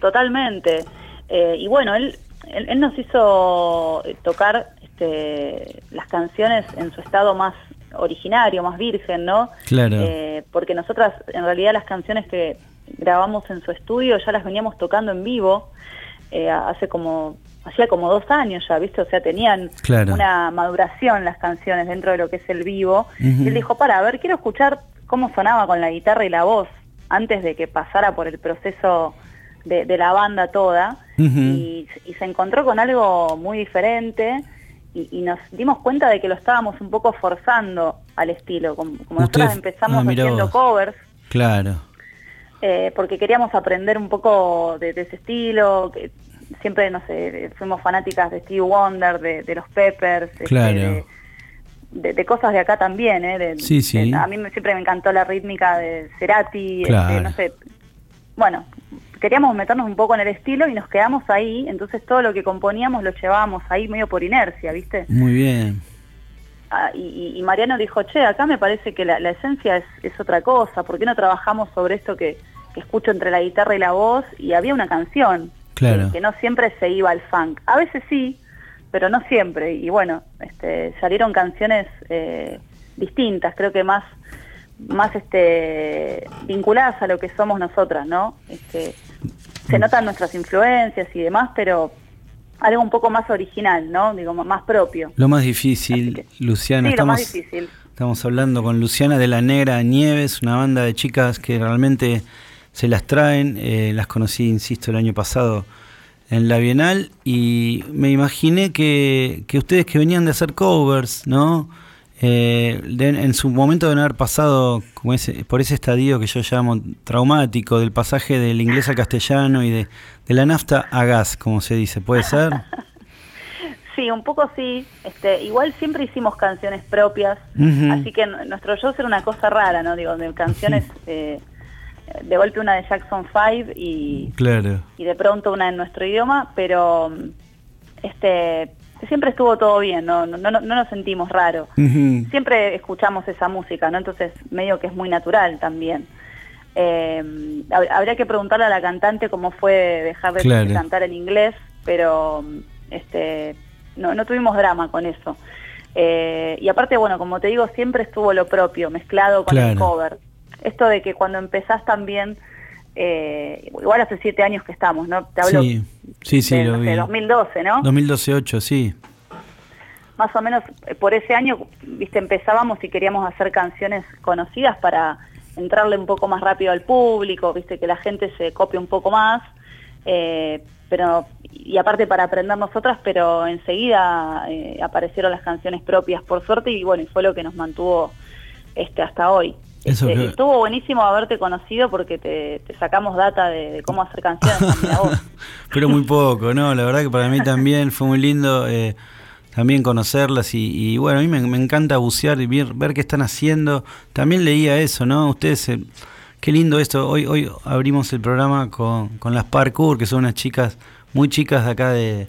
Q: Totalmente. Eh, y bueno, él, él, él nos hizo tocar este, las canciones en su estado más originario, más virgen, ¿no?
A: Claro.
Q: Eh, porque nosotras, en realidad, las canciones que grabamos en su estudio ya las veníamos tocando en vivo eh, hace como hacía como dos años ya, ¿viste? O sea, tenían
A: Claro.
Q: una maduración las canciones dentro de lo que es el vivo. Y él dijo, para, a ver, quiero escuchar cómo sonaba con la guitarra y la voz antes de que pasara por el proceso de, de la banda toda. y, y se encontró con algo muy diferente y, y nos dimos cuenta de que lo estábamos un poco forzando al estilo. Como, como nosotros empezamos
A: ah, mirá
Q: haciendo
A: vos.
Q: covers,
A: Claro.
Q: eh, porque queríamos aprender un poco de, de ese estilo. Que siempre, no sé, fuimos fanáticas de Steve Wonder, de, de los Peppers, este,
A: Claro.
Q: de, de- de cosas de acá también. ¿eh? De-
A: Sí, sí.
Q: a mí me- siempre me encantó la rítmica de Cerati,
A: Claro.
Q: este, no sé. Bueno, queríamos meternos un poco en el estilo y nos quedamos ahí, entonces todo lo que componíamos lo llevábamos ahí medio por inercia, ¿viste?
A: Muy bien.
Q: Ah, y, y- y Mariano dijo, che, acá me parece que la, la esencia es, es otra cosa, ¿por qué no trabajamos sobre esto que, que escucho entre la guitarra y la voz? Y había una canción
A: Claro.
Q: que no siempre se iba al funk. A veces sí, pero no siempre. Y bueno, este, salieron canciones eh, distintas, creo que más más este vinculadas a lo que somos nosotras, ¿no? Este, se notan nuestras influencias y demás, pero algo un poco más original, ¿no? Digo, más propio.
A: Lo más difícil, Luciana,
Q: sí, lo más
A: estamos,
Q: difícil.
A: estamos hablando con Luciana de la Negra Nieves, una banda de chicas que realmente se las traen. eh, las conocí, insisto, el año pasado en la Bienal y me imaginé que, que ustedes que venían de hacer covers, ¿no? Eh, de- en su momento deben haber pasado como ese, por ese estadio que yo llamo traumático, del pasaje del inglés al castellano y de, de la nafta a gas, como se dice, ¿puede ser? [LAUGHS]
Q: Sí, un poco sí. Este, igual siempre hicimos canciones propias, así que nuestro show era una cosa rara, ¿no? Digo, de canciones, eh, [LAUGHS] de golpe una de Jackson 5 y,
A: Claro.
Q: y de pronto una en nuestro idioma, pero este siempre estuvo todo bien, no, no, no, no nos sentimos raro. Siempre escuchamos esa música, ¿no? Entonces medio que es muy natural también. Eh, hab- habría que preguntarle a la cantante cómo fue dejar de,
A: Claro.
Q: cantar en inglés, pero este no, no tuvimos drama con eso. Eh, y aparte, bueno, como te digo, siempre estuvo lo propio, mezclado con el cover. Esto de que cuando empezás también, eh, igual hace siete años que estamos, ¿no? Te hablo
A: Sí, sí, sí,
Q: de,
A: lo vi.
Q: 2012, ¿no?
A: 2012-8, sí.
Q: más o menos eh, por ese año, viste, empezábamos y queríamos hacer canciones conocidas para entrarle un poco más rápido al público, viste, que la gente se copie un poco más, eh, pero y aparte para aprender nosotras, pero enseguida eh, aparecieron las canciones propias por suerte y bueno, y fue lo que nos mantuvo este hasta hoy.
A: Eso
Q: Eh,
A: que-
Q: Estuvo buenísimo haberte conocido porque te, te sacamos data de, de cómo hacer canciones [LAUGHS] vos.
A: Pero muy poco, ¿no? La verdad que para mí también fue muy lindo eh, también conocerlas y, y, bueno, a mí me, me encanta bucear y ver, ver qué están haciendo. También leía eso, ¿no? Ustedes, eh, qué lindo esto. Hoy, hoy abrimos el programa con, con las Parkour, que son unas chicas muy chicas de acá de,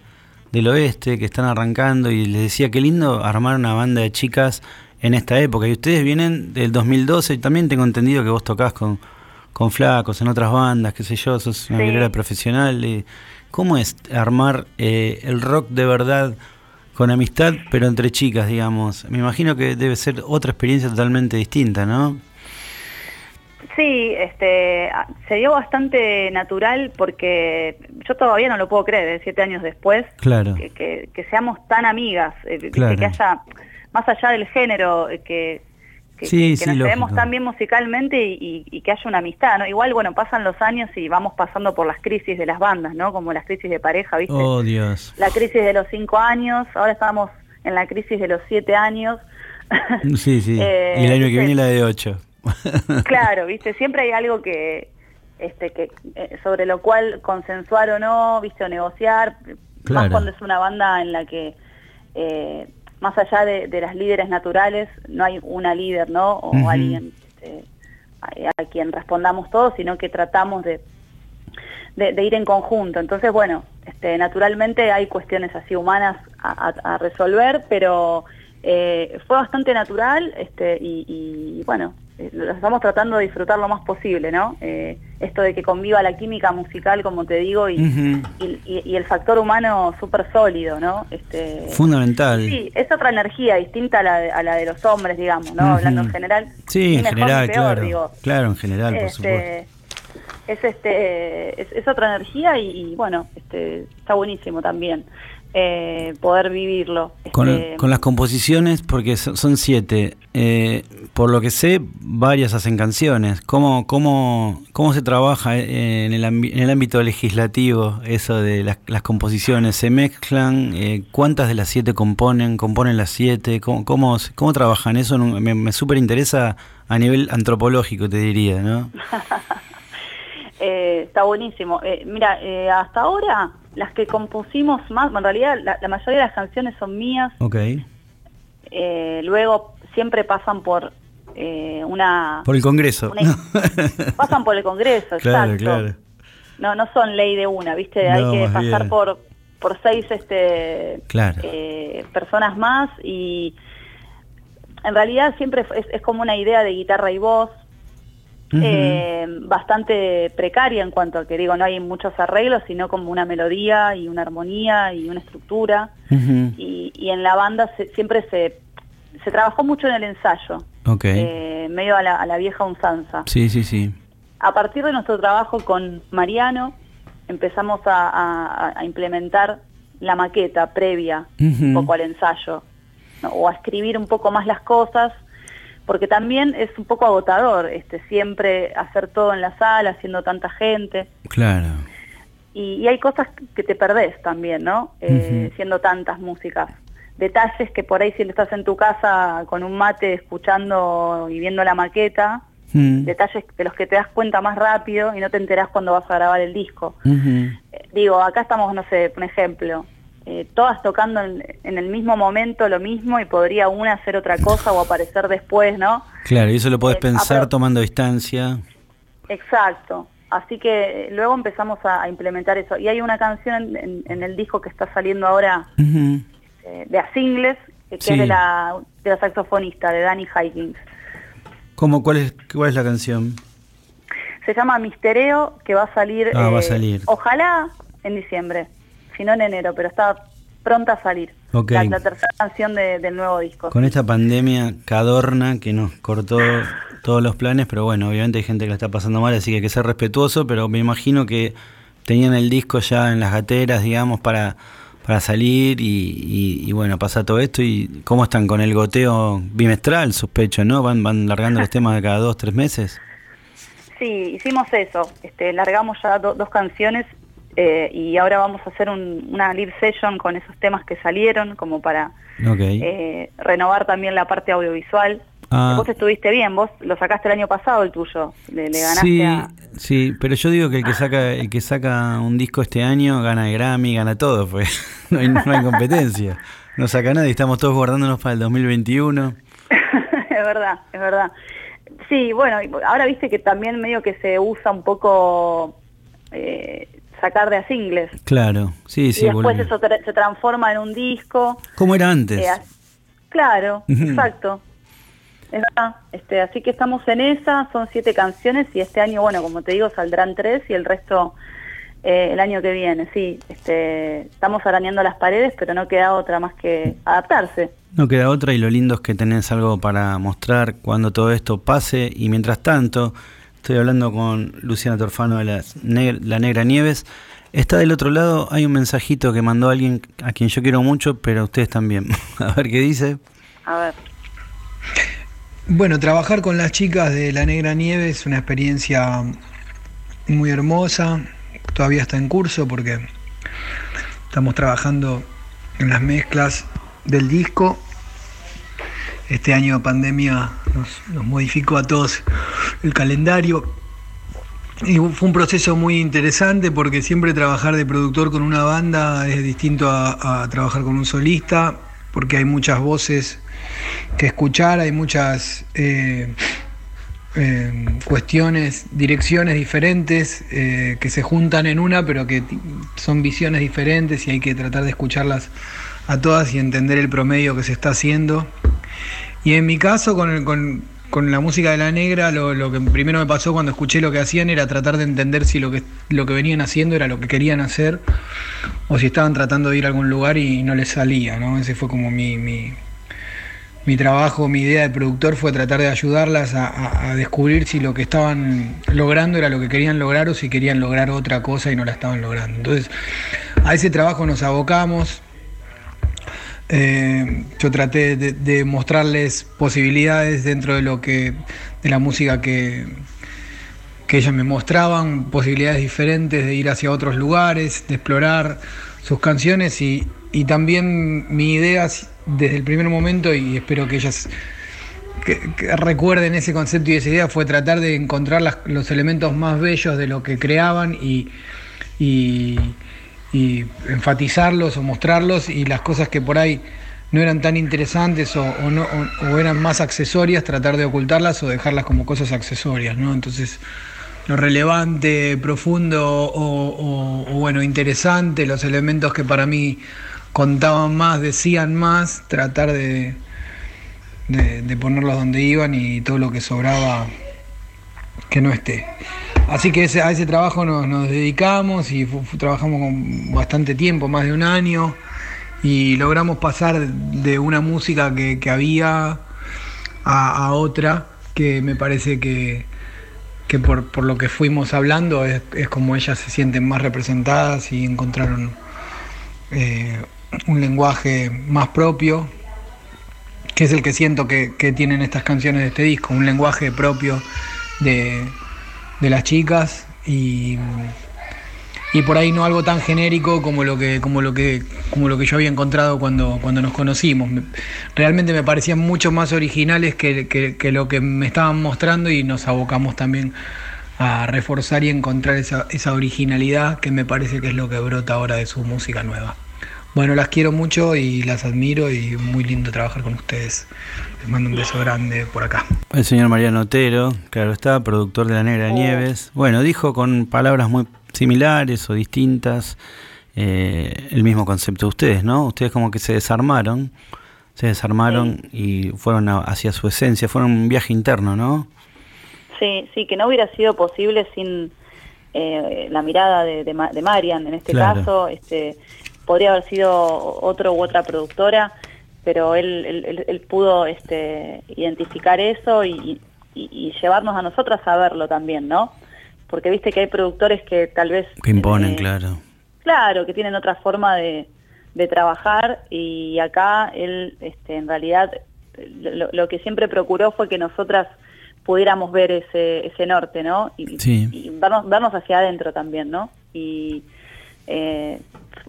A: del oeste que están arrancando y les decía qué lindo armar una banda de chicas en esta época. Y ustedes vienen del 2012 y también tengo entendido que vos tocás con, con flacos en otras bandas, qué sé yo, sos una
Q: Sí.
A: violera profesional. ¿Cómo es armar eh, el rock de verdad con amistad, pero entre chicas, digamos? Me imagino que debe ser otra experiencia totalmente distinta, ¿no?
Q: Sí, este, a- se dio bastante natural porque yo todavía no lo puedo creer, eh, siete años después,
A: Claro.
Q: que, que- que seamos tan amigas, eh,
A: Claro.
Q: que haya, más allá del género, eh, que, que,
A: Sí,
Q: que
A: sí,
Q: nos llevemos tan bien musicalmente y, que haya una amistad, ¿no? Igual, bueno, pasan los años y vamos pasando por las crisis de las bandas, ¿no? Como las crisis de pareja, ¿viste?
A: Oh, Dios.
Q: La crisis de los cinco años, ahora estamos en la crisis de los siete años. [LAUGHS]
A: Sí, sí.
Q: Eh, [LAUGHS]
A: y el año que viene la de 8. [LAUGHS]
Q: Claro, viste, siempre hay algo que, este, que eh, sobre lo cual consensuar o no, viste, o negociar, más
A: Claro.
Q: cuando es una banda en la que eh, más allá de, de las líderes naturales, no hay una líder, ¿no? O alguien este, a, a quien respondamos todos, sino que tratamos de, de, de ir en conjunto. Entonces, bueno, este, naturalmente hay cuestiones así humanas a, a- a resolver, pero eh, fue bastante natural este, y, y, bueno, lo estamos tratando de disfrutar lo más posible, ¿no? Eh, esto de que conviva la química musical, como te digo, y,
A: Ujú.
Q: y, y- y el factor humano súper sólido, ¿no? Este,
A: Fundamental.
Q: Sí, es otra energía distinta a la de, a la de los hombres, digamos, ¿no? Hablando en general.
A: Sí, en general,
Q: peor,
A: claro.
Q: digo.
A: Claro, en general, por
Q: Este,
A: supuesto.
Q: es este es, es otra energía y, y, bueno este está buenísimo también eh, poder vivirlo
A: Con,
Q: Este,
A: con las composiciones, porque so- son siete, eh, por lo que sé, varias hacen canciones. ¿Cómo, cómo, cómo se trabaja eh, en el, en el ámbito legislativo eso de las, las composiciones? ¿Se mezclan? Eh, ¿Cuántas de las siete componen? ¿Componen las siete? ¿Cómo, cómo, cómo trabajan? Eso me, me súper interesa a nivel antropológico, te diría, ¿no? [LAUGHS]
Q: eh, está buenísimo Eh, mira eh, hasta ahora las que compusimos más en realidad la, la mayoría de las canciones son mías
A: Ok.
Q: eh, luego siempre pasan por eh, una
A: Por el Congreso.
Q: una- [LAUGHS] pasan por el Congreso
A: claro,
Q: exacto
A: claro.
Q: no no son ley de una viste hay que pasar
A: bien.
Q: por por seis este
A: Claro.
Q: personas más y en realidad siempre es, es como una idea de guitarra y voz Eh, bastante precaria en cuanto a que digo no hay muchos arreglos sino como una melodía y una armonía y una estructura y, y en la banda se- siempre se se trabajó mucho en el ensayo
A: Ok.
Q: eh, medio a la, a la vieja usanza
A: Sí, sí, sí.
Q: a partir de nuestro trabajo con Mariano, empezamos a, a- a implementar la maqueta previa,
A: Ujú.
Q: un poco al ensayo, ¿no? o a escribir un poco más las cosas, porque también es un poco agotador este, siempre hacer todo en la sala, siendo tanta gente,
A: Claro.
Q: y, y hay cosas que te perdés también, ¿no? Eh. Siendo tantas músicas. Detalles que por ahí si estás en tu casa con un mate escuchando y viendo la maqueta, detalles de los que te das cuenta más rápido y no te enterás cuando vas a grabar el disco. Eh, digo, acá estamos, no sé, un ejemplo, eh, todas tocando en, en el mismo momento lo mismo y podría una hacer otra cosa o aparecer después, ¿no?
A: Claro, y eso lo podés
Q: Eh,
A: pensar tomando distancia.
Q: Exacto. Así que eh, luego empezamos a, a implementar eso. Y hay una canción en, en- en el disco que está saliendo ahora
A: Ujú.
Q: eh, de A Singles, eh, que
A: Sí.
Q: es de la, de la saxofonista, de Danny Hikings.
A: ¿Cómo, cuál, es, ¿Cuál es la canción?
Q: Se llama Mistereo, que va a salir,
A: Ah, va a
Q: eh,
A: salir.
Q: ojalá en diciembre, si no en enero, pero está pronta a salir. La, la tercera canción de- del nuevo disco.
A: Con esta pandemia cadorna que nos cortó todos los planes, pero bueno, obviamente hay gente que la está pasando mal, así que hay que ser respetuoso, pero me imagino que tenían el disco ya en las gateras, digamos, para, para salir y, y- y, bueno, pasa todo esto. ¿Y cómo están con el goteo bimestral, sospecho, no? ¿Van, van largando los temas de cada dos, tres meses?
Q: Sí, hicimos eso. Este, largamos ya do- dos canciones eh, y ahora vamos a hacer un- una live session con esos temas que salieron, como para eh, renovar también la parte audiovisual.
A: Ah.
Q: Vos estuviste bien, vos lo sacaste el año pasado el tuyo, le, le ganaste
A: sí,
Q: a...
A: sí, pero yo digo que el que saca el que saca un disco este año gana el Grammy, gana todo, pues [LAUGHS] no hay, no hay competencia. No saca nadie, estamos todos guardándonos para el 2021. [LAUGHS]
Q: es verdad, es verdad. Sí, bueno, ahora viste que también medio que se usa un poco eh, sacar de a singles.
A: Claro, sí, sí,
Q: y después
A: volvió.
Q: eso tra- se transforma en un disco.
A: ¿Cómo era antes?
Q: Eh, claro, [LAUGHS] exacto. Es verdad. Este, así que estamos en esa, son siete canciones y este año, bueno, como te digo, saldrán tres y el resto eh, el año que viene. Sí, este, estamos arañando las paredes, pero no queda otra más que adaptarse.
A: No queda otra y lo lindo es que tenés algo para mostrar cuando todo esto pase y mientras tanto, estoy hablando con Luciana Torfano de las Neg- La Negra Nieves. Está del otro lado, hay un mensajito que mandó alguien a quien yo quiero mucho, pero a ustedes también. [LAUGHS] A ver qué dice.
Q: A ver.
R: Bueno, trabajar con las chicas de La Negra Nieve es una experiencia muy hermosa. Todavía está en curso porque estamos trabajando en las mezclas del disco. Este año de pandemia nos, modificó a todos el calendario. Y fue un proceso muy interesante porque siempre trabajar de productor con una banda es distinto a, trabajar con un solista, porque hay muchas voces que escuchar, hay muchas eh, eh, cuestiones, direcciones diferentes eh, que se juntan en una, pero que son visiones diferentes y hay que tratar de escucharlas a todas y entender el promedio que se está haciendo. Y en mi caso, con, con- con la música de la negra, lo, lo que primero me pasó cuando escuché lo que hacían era tratar de entender si lo que, lo que venían haciendo era lo que querían hacer o si estaban tratando de ir a algún lugar y no les salía, ¿no? Ese fue como mi, mi, mi trabajo, mi idea de productor fue tratar de ayudarlas a- a descubrir si lo que estaban logrando era lo que querían lograr o si querían lograr otra cosa y no la estaban logrando. Entonces, a ese trabajo nos abocamos. Eh, yo traté de, mostrarles posibilidades dentro de lo que de la música que, que ellas me mostraban, posibilidades diferentes de ir hacia otros lugares, de explorar sus canciones y, y también mi idea desde el primer momento, y espero que ellas recuerden ese concepto y esa idea, fue tratar de encontrar los elementos más bellos de lo que creaban y, y enfatizarlos o mostrarlos y las cosas que por ahí no eran tan interesantes o, no, o- eran más accesorias, tratar de ocultarlas o dejarlas como cosas accesorias, ¿no? Entonces, lo relevante, profundo o, bueno, interesante, los elementos que para mí contaban más, decían más, tratar de, de ponerlos donde iban y todo lo que sobraba que no esté. Así que a ese trabajo nos, dedicamos y trabajamos con bastante tiempo, más de un año, y logramos pasar de una música que, había a, otra que me parece que, que por, lo que fuimos hablando es, como ellas se sienten más representadas y encontraron eh, un lenguaje más propio, que es el que siento que tienen estas canciones de este disco, un lenguaje propio de, de las chicas y, y por ahí no algo tan genérico como lo que, como lo que, como lo que yo había encontrado cuando, cuando nos conocimos. Me- Realmente me parecían mucho más originales que, que- que lo que me estaban mostrando y nos abocamos también a reforzar y encontrar esa, esa originalidad que me parece que es lo que brota ahora de su música nueva. Bueno, las quiero mucho y las admiro y muy lindo trabajar con ustedes. Les mando un beso grande por acá.
A: El señor Mariano Otero, claro está, productor de La Negra Nieves. Bueno, dijo con palabras muy similares o distintas eh, el mismo concepto de ustedes, ¿no? Ustedes como que se desarmaron, se desarmaron y fueron a- hacia su esencia, fueron un viaje interno, ¿no?
Q: Sí, sí, que no hubiera sido posible sin eh, la mirada de, de, Ma- de Marian en este
A: Claro.
Q: caso. Este, podría haber sido otro u otra productora, pero él, él, él- él pudo este, identificar eso y, y- y llevarnos a nosotras a verlo también, ¿no? Porque viste que hay productores que tal vez,
A: Que imponen,
Q: eh,
A: claro.
Q: claro, que tienen otra forma de, de trabajar y acá él este, en realidad lo, lo que siempre procuró fue que nosotras pudiéramos ver ese, ese norte, ¿no? Y,
A: Sí.
Q: y vernos, vernos hacia adentro también, ¿no? Y eh,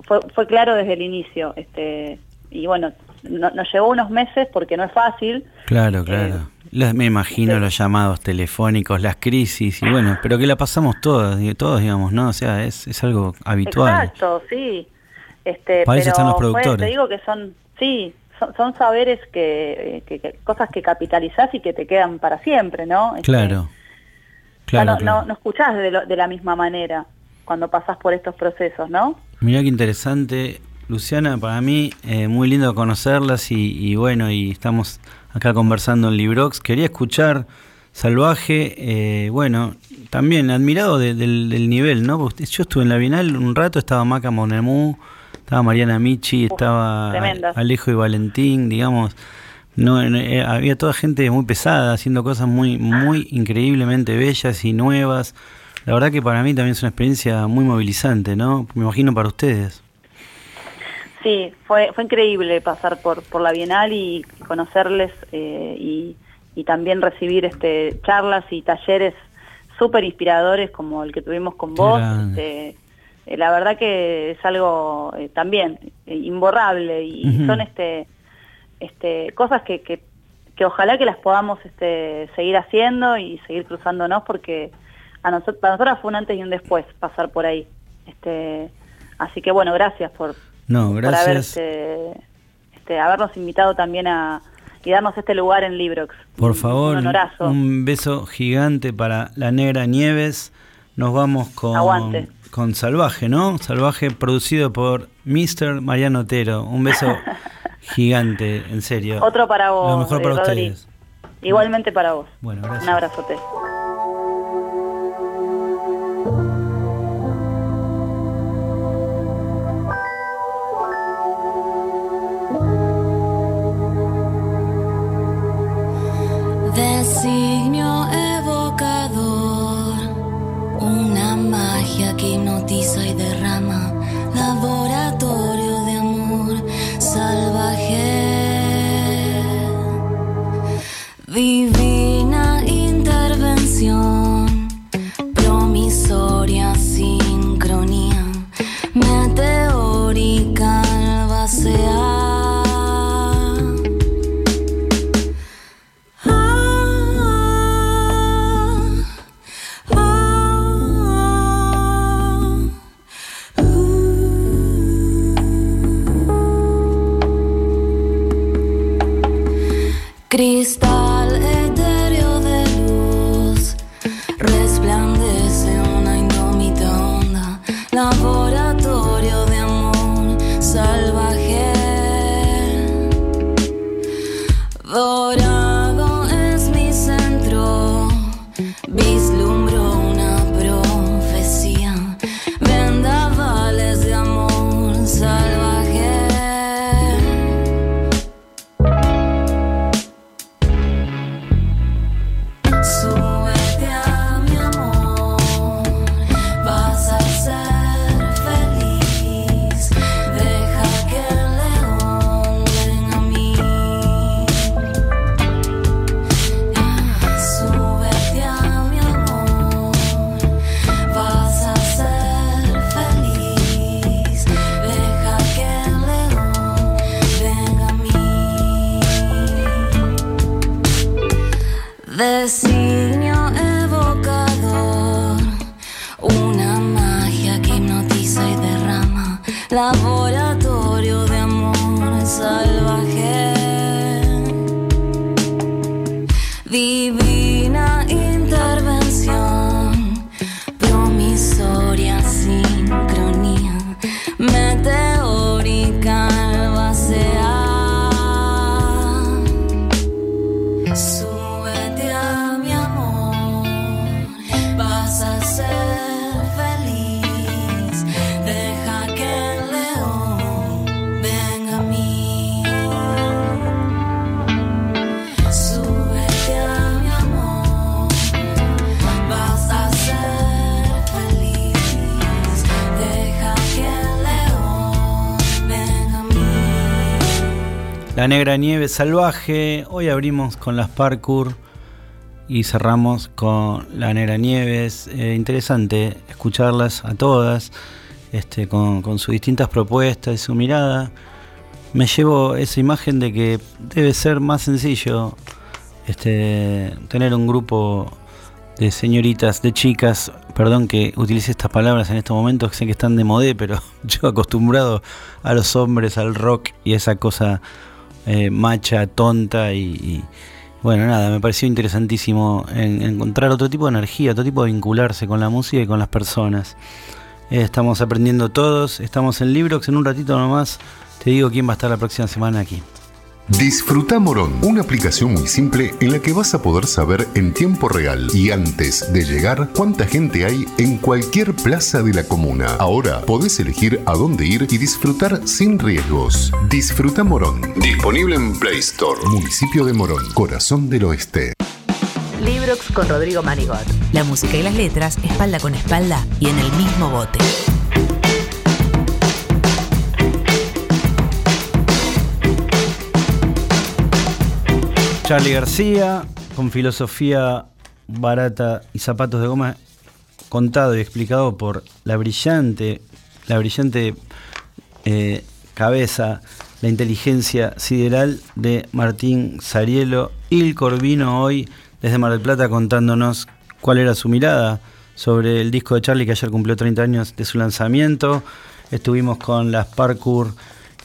Q: fue, fue claro desde el inicio, este y bueno, no- nos llevó unos meses porque no es fácil,
A: Claro, claro. Las- me imagino los llamados telefónicos, las crisis, y bueno, pero que la pasamos todas, todos, digamos, ¿no? O sea, es, es algo habitual.
Q: Exacto, sí. Este,
A: Para eso
Q: pero
A: están los
Q: fue-
A: productores.
Q: te digo que son, sí, son, son saberes que, que- que- cosas que capitalizás y que te quedan para siempre, ¿no? Este,
A: Claro. Claro,
Q: no,
A: claro.
Q: no, no escuchás de, lo- de la misma manera cuando pasás por estos procesos, ¿no?
A: Mirá qué interesante, Luciana, para mí eh, muy lindo conocerlas y, y bueno, y estamos acá conversando en Librox. Quería escuchar Salvaje, eh, bueno, también admirado de- del, del nivel, ¿no? Porque yo estuve en la Bienal un rato, estaba Maca Monemú, estaba Mariana Michi, estaba
Q: tremendas.
A: Alejo y Valentín, digamos. No, no, eh, había toda gente muy pesada haciendo cosas muy, muy increíblemente bellas y nuevas. La verdad que para mí también es una experiencia muy movilizante, ¿no? Me imagino para ustedes.
Q: Sí, fue, fue increíble pasar por, por la Bienal y conocerles eh, y, y también recibir este charlas y talleres súper inspiradores como el que tuvimos con vos. Este, eh, la verdad que es algo eh, también eh, imborrable y son este, este cosas que, que, que ojalá que las podamos este, seguir haciendo y seguir cruzándonos porque a nosotros, para nosotros fue un antes y un después pasar por ahí. Este, así que bueno, gracias por,
A: No,
Q: por
A: gracias.
Q: este, habernos invitado también a y darnos este lugar en Librox.
A: Por favor,
Q: un
A: un beso gigante para la Negra Nieves. Nos vamos con,
Q: Aguante.
A: con Salvaje, ¿no? Salvaje producido por Mr. Mariano Otero. Un beso [LAUGHS] gigante, en serio.
Q: Otro para vos.
A: Lo mejor
Q: eh,
A: para
Q: Rodri.
A: ustedes.
Q: Igualmente para vos.
A: Bueno, gracias.
Q: Un abrazote.
S: Magia que hipnotiza y derrama,
A: Negra Nieve Salvaje. Hoy abrimos con las Parkour y cerramos con La Negra Nieves. Eh, interesante escucharlas a todas, este, con, sus distintas propuestas y su mirada. Me llevo esa imagen de que debe ser más sencillo este, tener un grupo de señoritas, de chicas, perdón que utilice estas palabras en estos momentos, que sé que están de modé, pero [LAUGHS] yo acostumbrado a los hombres, al rock y esa cosa eh, macha, tonta y, bueno, nada, me pareció interesantísimo en- encontrar otro tipo de energía, otro tipo de vincularse con la música y con las personas. Eh, estamos aprendiendo todos, estamos en Librox, en un ratito nomás te digo quién va a estar la próxima semana aquí.
J: Disfruta Morón, una aplicación muy simple en la que vas a poder saber en tiempo real y antes de llegar cuánta gente hay en cualquier plaza de la comuna. Ahora podés elegir a dónde ir y disfrutar sin riesgos. Disfruta Morón, disponible en Play Store. Municipio de Morón, corazón del oeste.
F: Librox con Rodrigo Manigot. La música y las letras, espalda con espalda y en el mismo bote.
A: Charlie García, con filosofía barata y zapatos de goma, contado y explicado por la brillante, la brillante eh, cabeza, la inteligencia sideral de Martín Sarielo. Il Corvino hoy desde Mar del Plata contándonos cuál era su mirada sobre el disco de Charlie que ayer cumplió 30 años de su lanzamiento. Estuvimos con las Parkour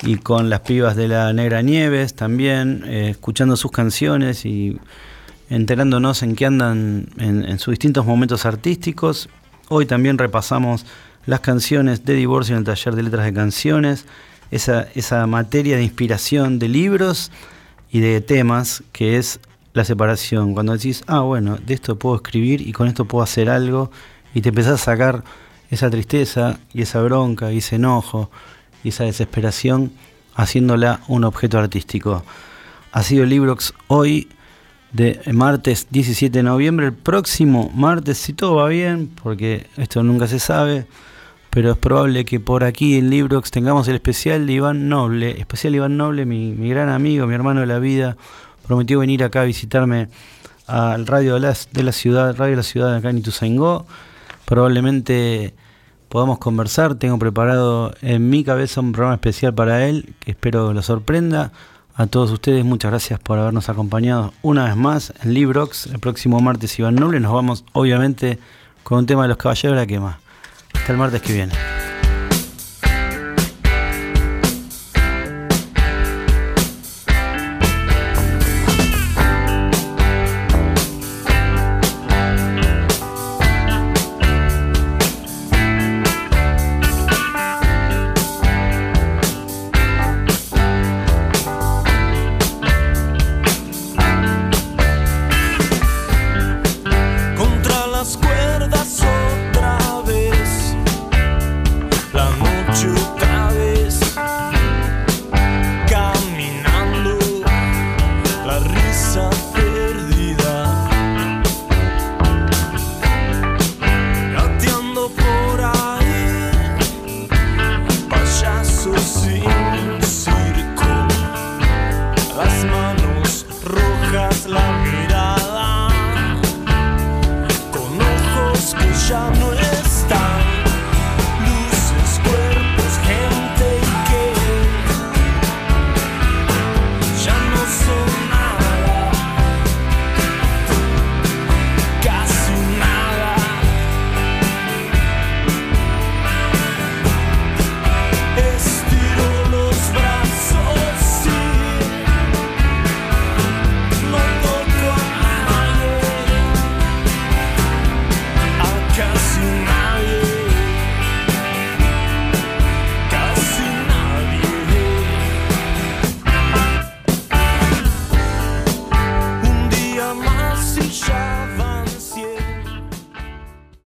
A: y con las pibas de la Negra Nieves también, eh, escuchando sus canciones y enterándonos en qué andan en, en sus distintos momentos artísticos. Hoy también repasamos las canciones de divorcio en el taller de letras de canciones, esa, esa materia de inspiración de libros y de temas que es la separación. Cuando decís, ah, bueno, de esto puedo escribir y con esto puedo hacer algo, y te empezás a sacar esa tristeza y esa bronca y ese enojo y esa desesperación haciéndola un objeto artístico. Ha sido Librox hoy de martes 17 de noviembre. El próximo martes, si todo va bien, porque esto nunca se sabe, pero es probable que por aquí en Librox tengamos el especial de Iván Noble. Especial Iván Noble, mi, gran amigo, mi hermano de la vida, prometió venir acá a visitarme al radio de la, de la ciudad, Radio de la Ciudad acá en Ituzaingó. Probablemente podamos conversar. Tengo preparado en mi cabeza un programa especial para él, que espero lo sorprenda. A todos ustedes, muchas gracias por habernos acompañado una vez más en Librox. El próximo martes Iván Noble. Nos vamos, obviamente, con un tema de los caballeros de la quema. Hasta el martes que viene.